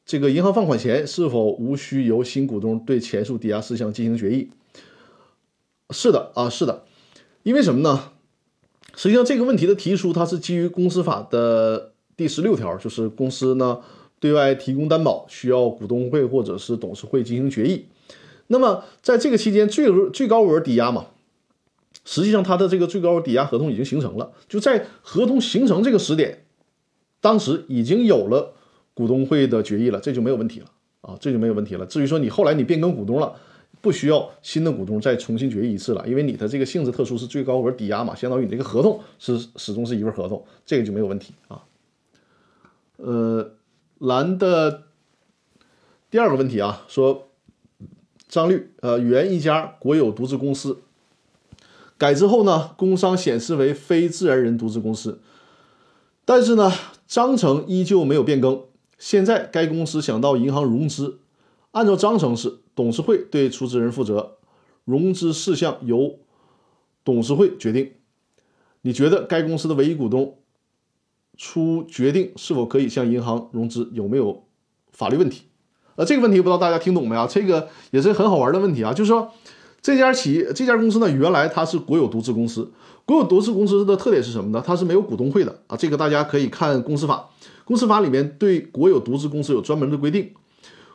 这个银行放款前是否无需由新股东对前述抵押事项进行决议？是的啊，是的，因为什么呢？实际上这个问题的提出，它是基于公司法的第十六条，就是公司呢对外提供担保需要股东会或者是董事会进行决议。那么在这个期间，最额最高额抵押嘛，实际上它的这个最高额抵押合同已经形成了，就在合同形成这个时点，当时已经有了股东会的决议了，这就没有问题了啊，这就没有问题了。至于说你后来你变更股东了。不需要新的股东再重新决议一次了，因为你的这个性质特殊是最高额抵押嘛，相当于你这个合同是始终是一份合同，这个就没有问题啊。呃，蓝的第二个问题啊，说张律，呃，原一家国有独资公司改之后呢，工商显示为非自然人独资公司，但是呢，章程依旧没有变更。现在该公司想到银行融资，按照章程是。董事会对出资人负责，融资事项由董事会决定。你觉得该公司的唯一股东出决定是否可以向银行融资，有没有法律问题？呃，这个问题不知道大家听懂没啊？这个也是很好玩的问题啊。就是说，这家企业、这家公司呢，原来它是国有独资公司。国有独资公司的特点是什么呢？它是没有股东会的啊。这个大家可以看公司法，公司法里面对国有独资公司有专门的规定。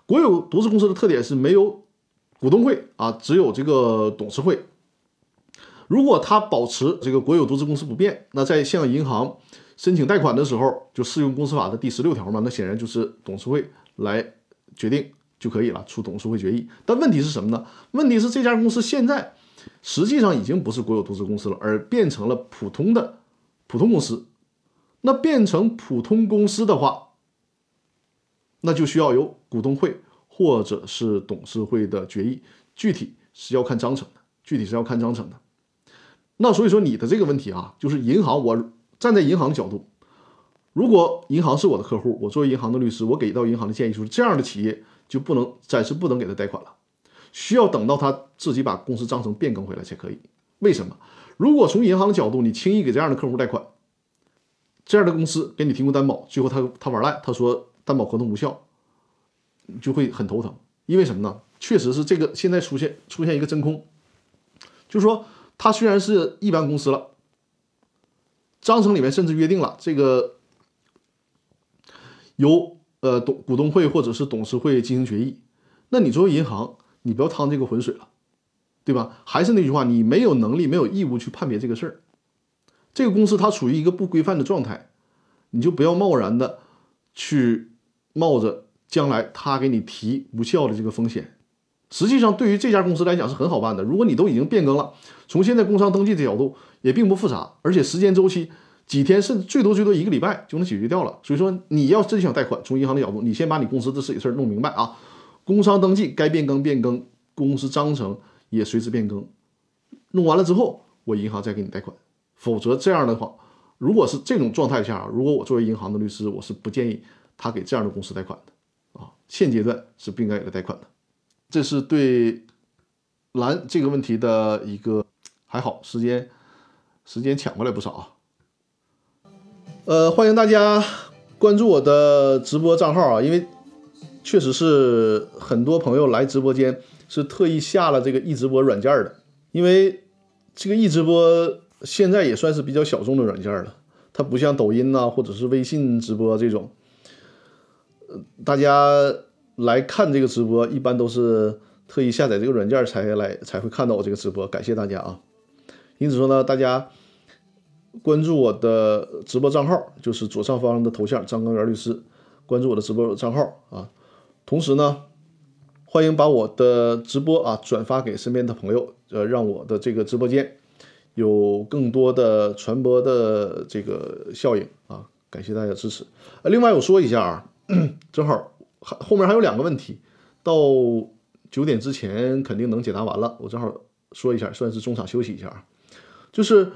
国有独资公司的特点是没有股东会啊，只有这个董事会。如果他保持这个国有独资公司不变，那在向银行申请贷款的时候，就适用公司法的第十六条嘛？那显然就是董事会来决定就可以了，出董事会决议。但问题是什么呢？问题是这家公司现在实际上已经不是国有独资公司了，而变成了普通的普通公司。那变成普通公司的话，那就需要有股东会或者是董事会的决议，具体是要看章程的，具体是要看章程的。那所以说你的这个问题啊，就是银行，我站在银行角度，如果银行是我的客户，我作为银行的律师，我给到银行的建议就是，这样的企业就不能暂时不能给他贷款了，需要等到他自己把公司章程变更回来才可以。为什么？如果从银行的角度，你轻易给这样的客户贷款，这样的公司给你提供担保，最后他他玩赖，他说。担保合同无效，就会很头疼。因为什么呢？确实是这个现在出现出现一个真空，就是说，他虽然是一般公司了，章程里面甚至约定了这个由呃董股东会或者是董事会进行决议。那你作为银行，你不要趟这个浑水了，对吧？还是那句话，你没有能力、没有义务去判别这个事儿。这个公司它处于一个不规范的状态，你就不要贸然的去。冒着将来他给你提无效的这个风险，实际上对于这家公司来讲是很好办的。如果你都已经变更了，从现在工商登记的角度也并不复杂，而且时间周期几天，甚至最多最多一个礼拜就能解决掉了。所以说，你要真想贷款，从银行的角度，你先把你公司的自己事儿弄明白啊。工商登记该变更变更，公司章程也随之变更，弄完了之后，我银行再给你贷款。否则这样的话，如果是这种状态下，如果我作为银行的律师，我是不建议。他给这样的公司贷款的，啊，现阶段是不应该给他贷款的。这是对蓝这个问题的一个还好时间时间抢过来不少啊。呃，欢迎大家关注我的直播账号啊，因为确实是很多朋友来直播间是特意下了这个易直播软件的，因为这个易直播现在也算是比较小众的软件了，它不像抖音呐或者是微信直播这种，呃，大家来看这个直播一般都是特意下载这个软件才来才会看到我这个直播，感谢大家啊。因此说呢，大家。关注我的直播账号，就是左上方的头像张刚元律师。关注我的直播账号啊，同时呢，欢迎把我的直播啊转发给身边的朋友，呃，让我的这个直播间有更多的传播的这个效应啊。感谢大家支持。呃，另外我说一下啊，正好后面还有两个问题，到九点之前肯定能解答完了。我正好说一下，算是中场休息一下啊，就是。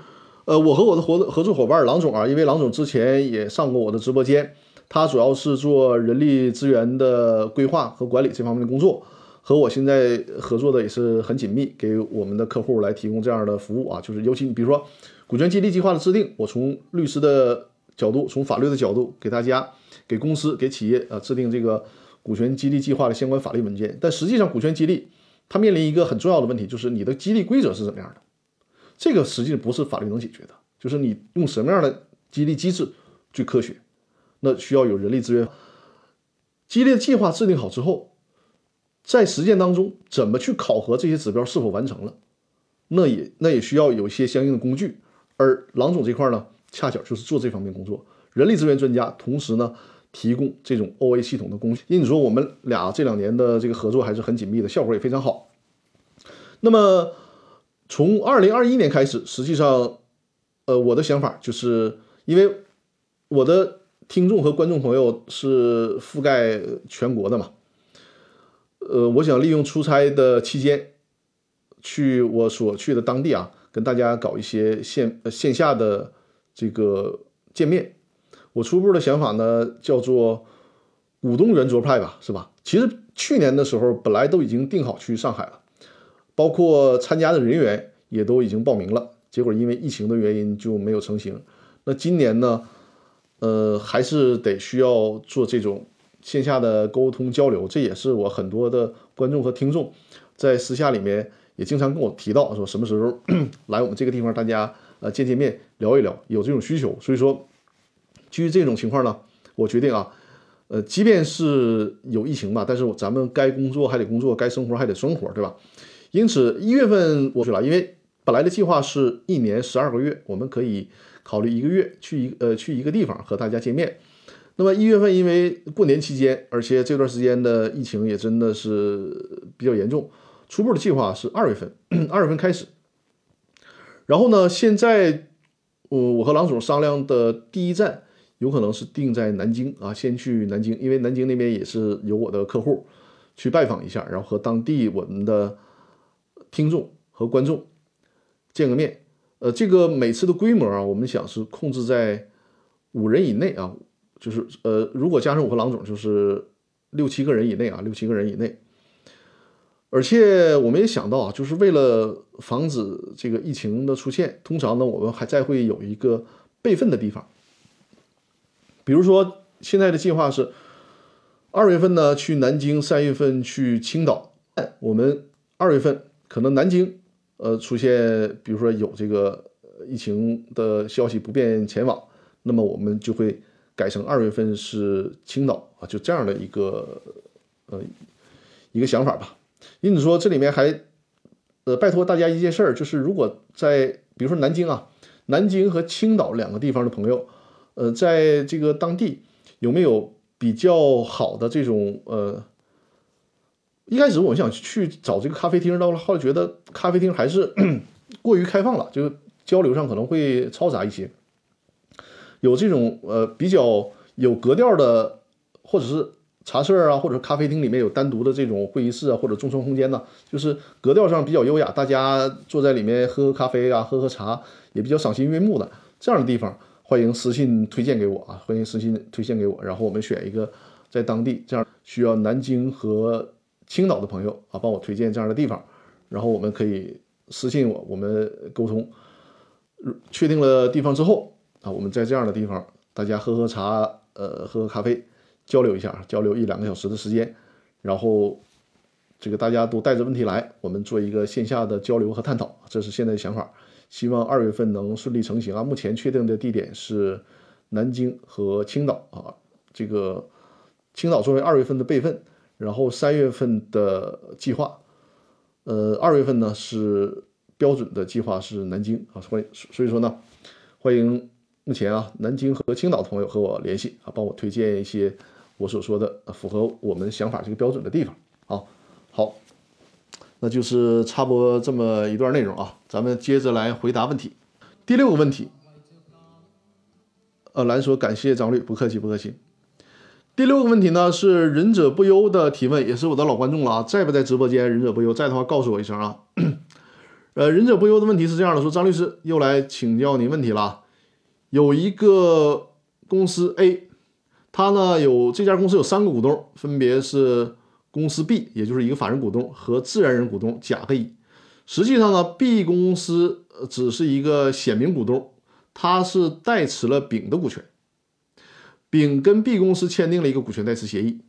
呃，我和我的合合作伙伴郎总啊，因为郎总之前也上过我的直播间，他主要是做人力资源的规划和管理这方面的工作，和我现在合作的也是很紧密，给我们的客户来提供这样的服务啊，就是尤其你比如说股权激励计划的制定，我从律师的角度，从法律的角度给大家、给公司、给企业啊制定这个股权激励计划的相关法律文件。但实际上，股权激励它面临一个很重要的问题，就是你的激励规则是怎么样的。这个实际不是法律能解决的，就是你用什么样的激励机制最科学，那需要有人力资源。激励计划制定好之后，在实践当中怎么去考核这些指标是否完成了，那也那也需要有一些相应的工具。而郎总这块呢，恰巧就是做这方面工作，人力资源专家，同时呢提供这种 OA 系统的工具。因此说，我们俩这两年的这个合作还是很紧密的，效果也非常好。那么。从二零二一年开始，实际上，呃，我的想法就是，因为我的听众和观众朋友是覆盖全国的嘛，呃，我想利用出差的期间，去我所去的当地啊，跟大家搞一些线线下的这个见面。我初步的想法呢，叫做股东圆桌派吧，是吧？其实去年的时候，本来都已经定好去上海了。包括参加的人员也都已经报名了，结果因为疫情的原因就没有成行。那今年呢，呃，还是得需要做这种线下的沟通交流。这也是我很多的观众和听众在私下里面也经常跟我提到，说什么时候 来我们这个地方，大家呃见见面聊一聊，有这种需求。所以说，基于这种情况呢，我决定啊，呃，即便是有疫情吧，但是咱们该工作还得工作，该生活还得生活，对吧？因此一月份过去了，因为本来的计划是一年十二个月，我们可以考虑一个月去一呃去一个地方和大家见面。那么一月份因为过年期间，而且这段时间的疫情也真的是比较严重，初步的计划是二月份，二月份开始。然后呢，现在我我和郎总商量的第一站有可能是定在南京啊，先去南京，因为南京那边也是有我的客户，去拜访一下，然后和当地我们的。听众和观众见个面，呃，这个每次的规模啊，我们想是控制在五人以内啊，就是呃，如果加上我和郎总，就是六七个人以内啊，六七个人以内。而且我们也想到啊，就是为了防止这个疫情的出现，通常呢，我们还再会有一个备份的地方。比如说现在的计划是二月份呢去南京，三月份去青岛，我们二月份。可能南京，呃，出现比如说有这个疫情的消息不便前往，那么我们就会改成二月份是青岛啊，就这样的一个呃一个想法吧。因此说这里面还呃拜托大家一件事儿，就是如果在比如说南京啊，南京和青岛两个地方的朋友，呃，在这个当地有没有比较好的这种呃。一开始我想去找这个咖啡厅，到了后来觉得咖啡厅还是 过于开放了，就交流上可能会嘈杂一些。有这种呃比较有格调的，或者是茶社啊，或者咖啡厅里面有单独的这种会议室啊，或者众创空间呢，就是格调上比较优雅，大家坐在里面喝喝咖啡啊，喝喝茶，也比较赏心悦目的这样的地方，欢迎私信推荐给我啊，欢迎私信推荐给我，然后我们选一个。在当地这样需要南京和青岛的朋友啊，帮我推荐这样的地方，然后我们可以私信我，我们沟通。确定了地方之后啊，我们在这样的地方，大家喝喝茶，呃，喝喝咖啡，交流一下，交流一两个小时的时间，然后这个大家都带着问题来，我们做一个线下的交流和探讨，这是现在的想法。希望二月份能顺利成行啊！目前确定的地点是南京和青岛啊。这个青岛作为二月份的备份，然后三月份的计划，呃，二月份呢是标准的计划是南京啊。欢迎，所以说呢，欢迎目前啊南京和青岛的朋友和我联系啊，帮我推荐一些我所说的符合我们想法这个标准的地方啊。好。那就是插播这么一段内容啊，咱们接着来回答问题。第六个问题，呃，蓝说感谢张律，不客气不客气。第六个问题呢是忍者不忧的提问，也是我的老观众了啊，在不在直播间？忍者不忧在的话，告诉我一声啊。呃，忍者不忧的问题是这样的，说张律师又来请教您问题了。有一个公司 A，他呢有这家公司有三个股东，分别是。公司 B 也就是一个法人股东和自然人股东甲和乙，实际上呢，B 公司只是一个显名股东，他是代持了丙的股权，丙跟 B 公司签订了一个股权代持协议，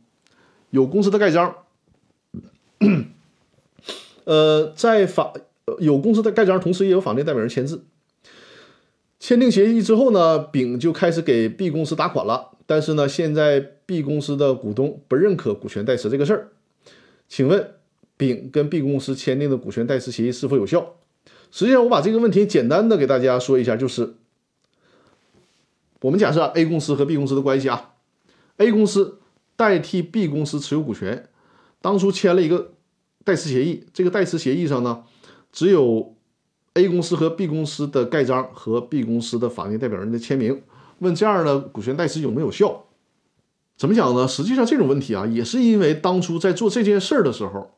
有公司的盖章，呃，在法有公司的盖章，同时也有法定代表人签字。签订协议之后呢，丙就开始给 B 公司打款了，但是呢，现在 B 公司的股东不认可股权代持这个事儿。请问，丙跟 B 公司签订的股权代持协议是否有效？实际上，我把这个问题简单的给大家说一下，就是我们假设 A 公司和 B 公司的关系啊，A 公司代替 B 公司持有股权，当初签了一个代持协议，这个代持协议上呢，只有 A 公司和 B 公司的盖章和 B 公司的法定代表人的签名。问这样的股权代持有没有效？怎么讲呢？实际上这种问题啊，也是因为当初在做这件事儿的时候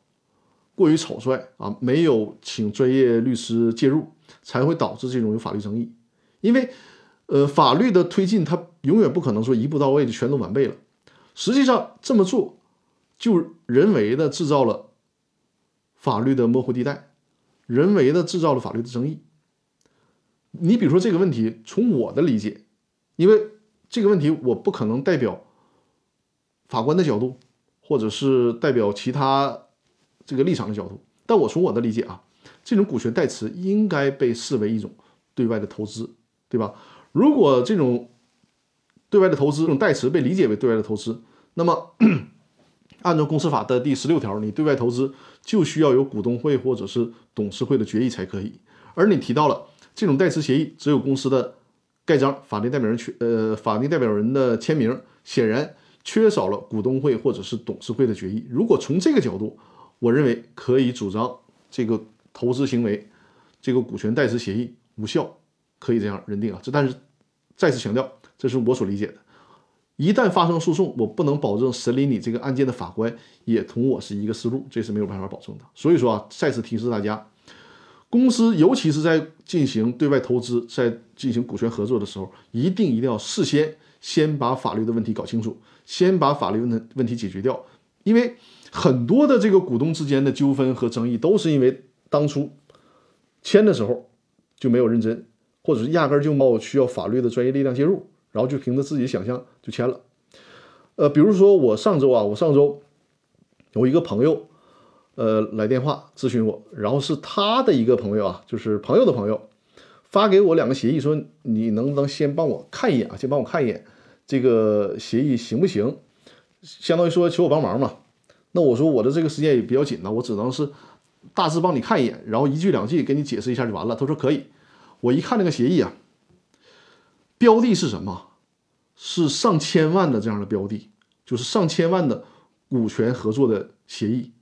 过于草率啊，没有请专业律师介入，才会导致这种有法律争议。因为，呃，法律的推进它永远不可能说一步到位就全都完备了。实际上这么做就人为的制造了法律的模糊地带，人为的制造了法律的争议。你比如说这个问题，从我的理解，因为这个问题我不可能代表。法官的角度，或者是代表其他这个立场的角度，但我从我的理解啊，这种股权代持应该被视为一种对外的投资，对吧？如果这种对外的投资，这种代持被理解为对外的投资，那么按照公司法的第十六条，你对外投资就需要有股东会或者是董事会的决议才可以。而你提到了这种代持协议只有公司的盖章、法定代表人权呃法定代表人的签名，显然。缺少了股东会或者是董事会的决议。如果从这个角度，我认为可以主张这个投资行为，这个股权代持协议无效，可以这样认定啊。这但是再次强调，这是我所理解的。一旦发生诉讼，我不能保证审理你这个案件的法官也同我是一个思路，这是没有办法保证的。所以说啊，再次提示大家，公司尤其是在进行对外投资、在进行股权合作的时候，一定一定要事先先把法律的问题搞清楚。先把法律问问题解决掉，因为很多的这个股东之间的纠纷和争议，都是因为当初签的时候就没有认真，或者是压根就没有需要法律的专业力量介入，然后就凭着自己想象就签了。呃，比如说我上周啊，我上周有一个朋友，呃，来电话咨询我，然后是他的一个朋友啊，就是朋友的朋友发给我两个协议，说你能不能先帮我看一眼啊，先帮我看一眼。这个协议行不行？相当于说求我帮忙嘛。那我说我的这个时间也比较紧呢，我只能是大致帮你看一眼，然后一句两句给你解释一下就完了。他说可以。我一看那个协议啊，标的是什么？是上千万的这样的标的，就是上千万的股权合作的协议。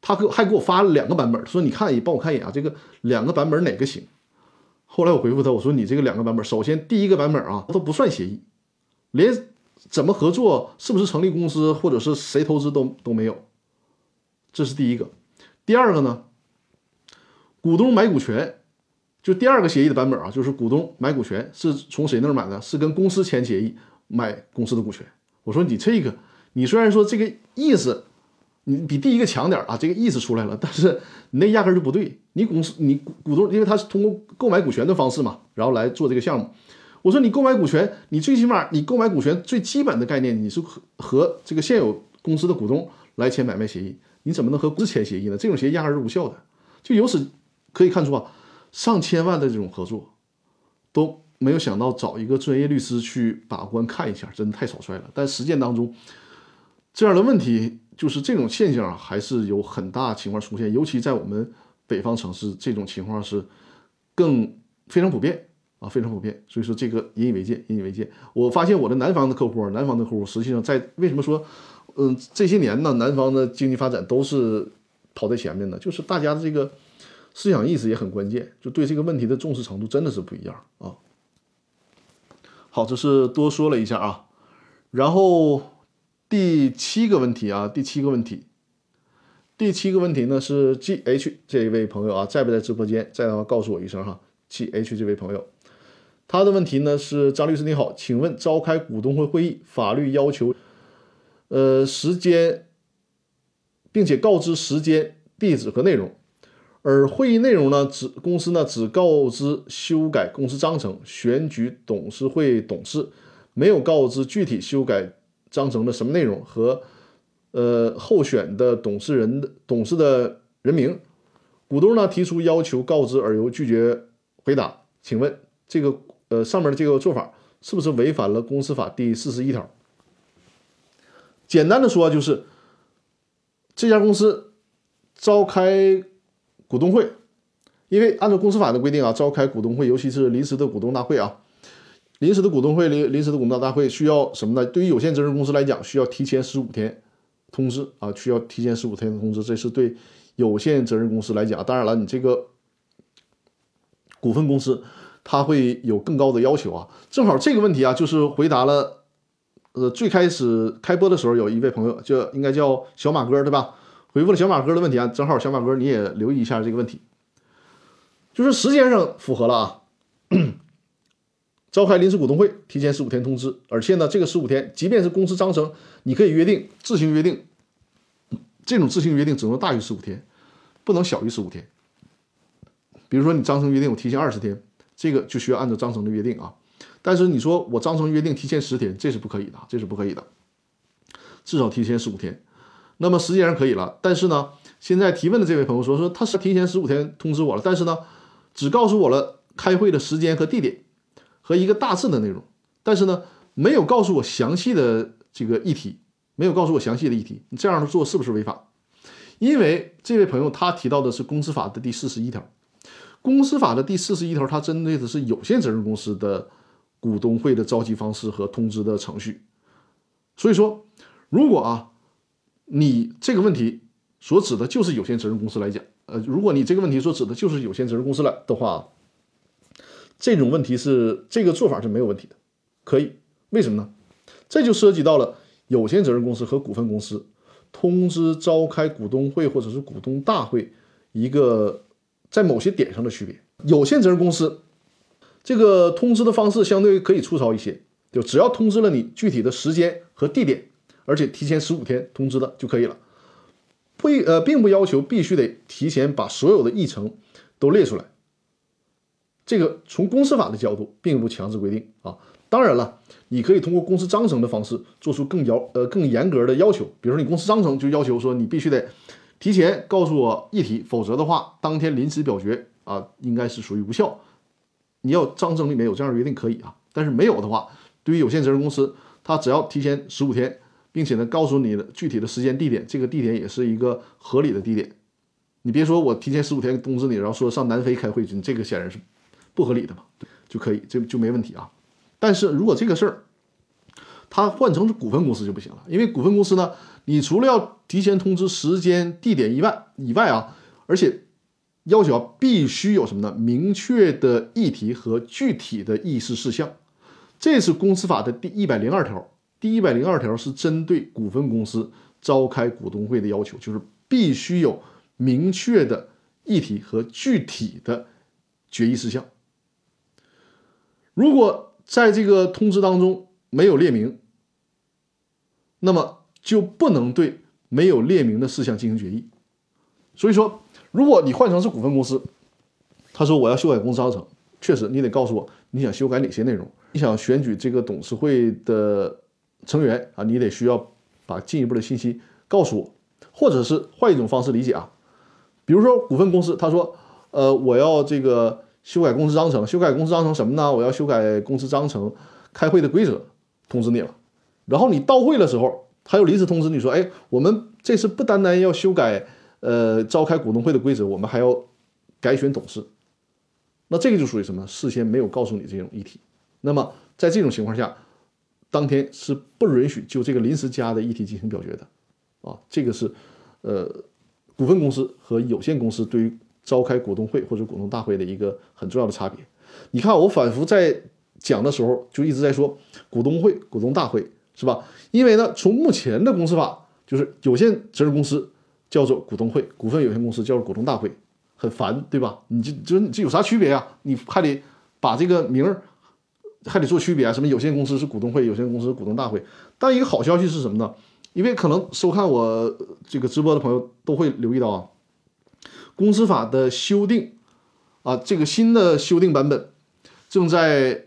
他给还给我发了两个版本，说你看，一帮我看一眼啊，这个两个版本哪个行？后来我回复他，我说你这个两个版本，首先第一个版本啊都不算协议。连怎么合作、是不是成立公司，或者是谁投资都都没有，这是第一个。第二个呢，股东买股权，就第二个协议的版本啊，就是股东买股权是从谁那儿买的？是跟公司签协议买公司的股权。我说你这个你虽然说这个意思，你比第一个强点儿啊，这个意思出来了，但是你那压根就不对。你公司你股东，因为他是通过购买股权的方式嘛，然后来做这个项目。我说你购买股权，你最起码你购买股权最基本的概念，你是和和这个现有公司的股东来签买卖协议，你怎么能和公司签协议呢？这种协议压根儿是无效的。就由此可以看出啊，上千万的这种合作，都没有想到找一个专业律师去把关看一下，真的太草率了。但实践当中，这样的问题就是这种现象啊，还是有很大情况出现，尤其在我们北方城市，这种情况是更非常普遍。啊，非常普遍，所以说这个引以为戒，引以为戒。我发现我的南方的客户，南方的客户实际上在为什么说，嗯，这些年呢，南方的经济发展都是跑在前面的，就是大家的这个思想意识也很关键，就对这个问题的重视程度真的是不一样啊。好，这是多说了一下啊。然后第七个问题啊，第七个问题，第七个问题呢是 G H 这一位朋友啊，在不在直播间？在的话告诉我一声哈。G H 这位朋友。他的问题呢是张律师你好，请问召开股东会会议，法律要求，呃时间，并且告知时间、地址和内容，而会议内容呢只公司呢只告知修改公司章程、选举董事会董事，没有告知具体修改章程的什么内容和呃候选的董事人董事的人名，股东呢提出要求告知而又拒绝回答，请问这个。呃，上面的这个做法是不是违反了公司法第四十一条？简单的说，就是这家公司召开股东会，因为按照公司法的规定啊，召开股东会，尤其是临时的股东大会啊，临时的股东会临临时的股东大会需要什么呢？对于有限责任公司来讲，需要提前十五天通知啊，需要提前十五天的通知，这是对有限责任公司来讲。当然了，你这个股份公司。它会有更高的要求啊！正好这个问题啊，就是回答了，呃，最开始开播的时候，有一位朋友就应该叫小马哥对吧？回复了小马哥的问题啊，正好小马哥你也留意一下这个问题，就是时间上符合了啊。召开临时股东会，提前十五天通知，而且呢，这个十五天，即便是公司章程，你可以约定自行约定，这种自行约定只能大于十五天，不能小于十五天。比如说你章程约定我提前二十天。这个就需要按照章程的约定啊，但是你说我章程约定提前十天，这是不可以的，这是不可以的，至少提前十五天。那么时间上可以了，但是呢，现在提问的这位朋友说说他是提前十五天通知我了，但是呢，只告诉我了开会的时间和地点和一个大致的内容，但是呢，没有告诉我详细的这个议题，没有告诉我详细的议题，你这样的做是不是违法？因为这位朋友他提到的是公司法的第四十一条。公司法的第四十一条，它针对的是有限责任公司的股东会的召集方式和通知的程序。所以说，如果啊，你这个问题所指的就是有限责任公司来讲，呃，如果你这个问题所指的就是有限责任公司了的话，这种问题是这个做法是没有问题的，可以。为什么呢？这就涉及到了有限责任公司和股份公司通知召开股东会或者是股东大会一个。在某些点上的区别，有限责任公司这个通知的方式相对可以粗糙一些，就只要通知了你具体的时间和地点，而且提前十五天通知的就可以了，不呃并不要求必须得提前把所有的议程都列出来。这个从公司法的角度并不强制规定啊。当然了，你可以通过公司章程的方式做出更要呃更严格的要求，比如说你公司章程就要求说你必须得。提前告诉我议题，否则的话，当天临时表决啊，应该是属于无效。你要章程里面有这样的约定可以啊，但是没有的话，对于有限责任公司，他只要提前十五天，并且呢告诉你的具体的时间地点，这个地点也是一个合理的地点。你别说我提前十五天通知你，然后说上南非开会去，这个显然是不合理的嘛，就可以，这就没问题啊。但是如果这个事儿，它换成是股份公司就不行了，因为股份公司呢。你除了要提前通知时间、地点以外，以外啊，而且要求必须有什么呢？明确的议题和具体的议事事项。这是公司法的第一百零二条。第一百零二条是针对股份公司召开股东会的要求，就是必须有明确的议题和具体的决议事项。如果在这个通知当中没有列明，那么就不能对没有列明的事项进行决议。所以说，如果你换成是股份公司，他说我要修改公司章程，确实你得告诉我你想修改哪些内容，你想选举这个董事会的成员啊，你得需要把进一步的信息告诉我，或者是换一种方式理解啊，比如说股份公司，他说，呃，我要这个修改公司章程，修改公司章程什么呢？我要修改公司章程，开会的规则，通知你了。然后你到会的时候，他又临时通知你说：“哎，我们这次不单单要修改，呃，召开股东会的规则，我们还要改选董事。”那这个就属于什么？事先没有告诉你这种议题。那么在这种情况下，当天是不允许就这个临时加的议题进行表决的。啊，这个是呃，股份公司和有限公司对于召开股东会或者股东大会的一个很重要的差别。你看，我反复在讲的时候，就一直在说股东会、股东大会。是吧？因为呢，从目前的公司法，就是有限责任公司叫做股东会，股份有限公司叫做股东大会，很烦，对吧？你这这这有啥区别呀？你还得把这个名儿还得做区别啊？什么有限公司是股东会，有限公司是股东大会？但一个好消息是什么呢？因为可能收看我这个直播的朋友都会留意到啊，公司法的修订啊，这个新的修订版本正在。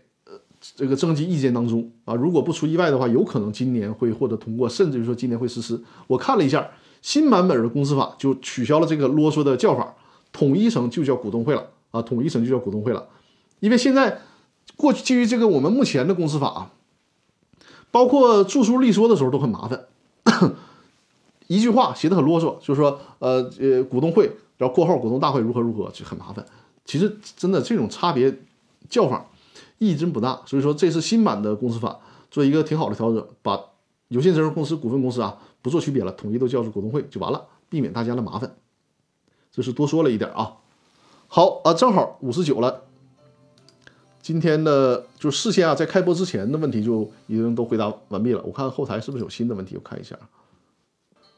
这个征集意见当中啊，如果不出意外的话，有可能今年会获得通过，甚至于说今年会实施。我看了一下新版本的公司法，就取消了这个啰嗦的叫法，统一成就叫股东会了啊，统一成就叫股东会了。因为现在过去基于这个我们目前的公司法，包括著书立说的时候都很麻烦，一句话写的很啰嗦，就是说呃呃股东会，然后括号股东大会如何如何就很麻烦。其实真的这种差别叫法。意义真不大，所以说这是新版的公司法做一个挺好的调整，把有限责任公司、股份公司啊不做区别了，统一都叫做股东会就完了，避免大家的麻烦。这是多说了一点啊。好啊，正好五十九了。今天的就事先啊，在开播之前的问题就已经都回答完毕了。我看后台是不是有新的问题？我看一下。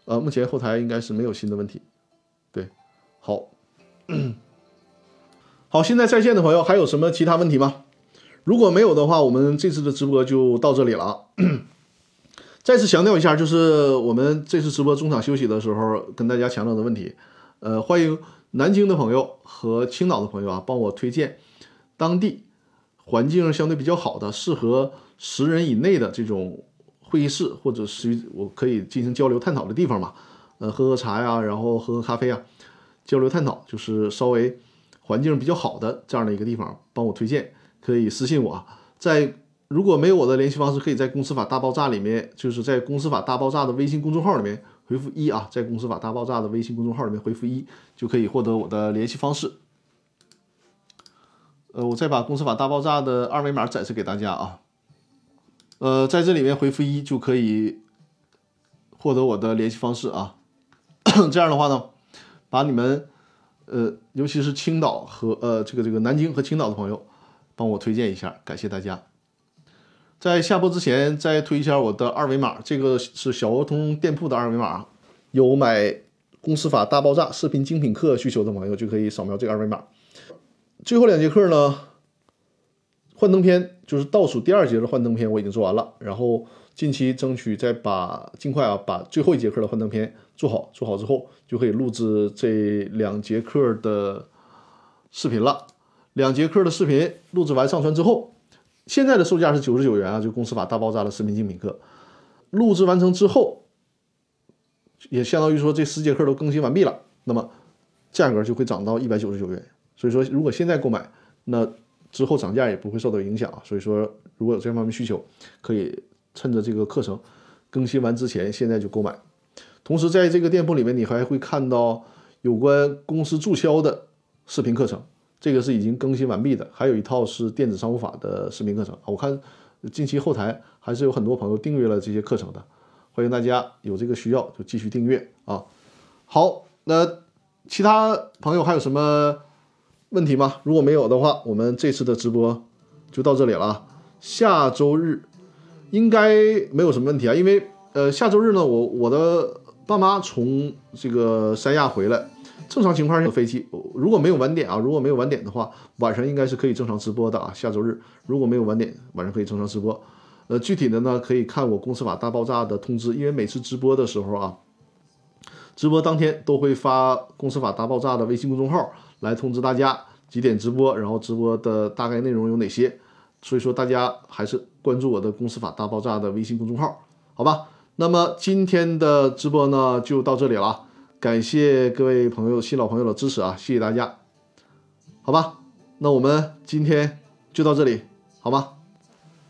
呃，目前后台应该是没有新的问题。对，好，好，现在在线的朋友还有什么其他问题吗？如果没有的话，我们这次的直播就到这里了。再次强调一下，就是我们这次直播中场休息的时候跟大家强调的问题。呃，欢迎南京的朋友和青岛的朋友啊，帮我推荐当地环境相对比较好的、适合十人以内的这种会议室，或者是我可以进行交流探讨的地方嘛。呃，喝喝茶呀，然后喝喝咖啡啊，交流探讨，就是稍微环境比较好的这样的一个地方，帮我推荐。可以私信我，在如果没有我的联系方式，可以在《公司法大爆炸》里面，就是在《公司法大爆炸》的微信公众号里面回复一啊，在《公司法大爆炸》的微信公众号里面回复一，就可以获得我的联系方式。呃，我再把《公司法大爆炸》的二维码展示给大家啊。呃，在这里面回复一就可以获得我的联系方式啊。这样的话呢，把你们呃，尤其是青岛和呃这个这个南京和青岛的朋友。帮我推荐一下，感谢大家。在下播之前再推一下我的二维码，这个是小鹅通店铺的二维码，有买《公司法大爆炸》视频精品课需求的朋友就可以扫描这个二维码。最后两节课呢，幻灯片就是倒数第二节的幻灯片我已经做完了，然后近期争取再把尽快啊把最后一节课的幻灯片做好，做好之后就可以录制这两节课的视频了。两节课的视频录制完上传之后，现在的售价是九十九元啊，就公司法大爆炸的视频精品课，录制完成之后，也相当于说这十节课都更新完毕了，那么价格就会涨到一百九十九元。所以说，如果现在购买，那之后涨价也不会受到影响啊。所以说，如果有这方面需求，可以趁着这个课程更新完之前，现在就购买。同时，在这个店铺里面，你还会看到有关公司注销的视频课程。这个是已经更新完毕的，还有一套是电子商务法的视频课程。我看近期后台还是有很多朋友订阅了这些课程的，欢迎大家有这个需要就继续订阅啊。好，那其他朋友还有什么问题吗？如果没有的话，我们这次的直播就到这里了。下周日应该没有什么问题啊，因为呃下周日呢，我我的爸妈从这个三亚回来。正常情况下，飞机如果没有晚点啊，如果没有晚点的话，晚上应该是可以正常直播的啊。下周日如果没有晚点，晚上可以正常直播。呃，具体的呢可以看我公司法大爆炸的通知，因为每次直播的时候啊，直播当天都会发公司法大爆炸的微信公众号来通知大家几点直播，然后直播的大概内容有哪些。所以说大家还是关注我的公司法大爆炸的微信公众号，好吧？那么今天的直播呢就到这里了，感谢各位朋友、新老朋友的支持啊，谢谢大家，好吧？那我们今天就到这里，好吗？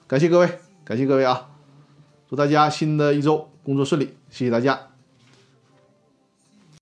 感谢各位，感谢各位啊！祝大家新的一周工作顺利，谢谢大家。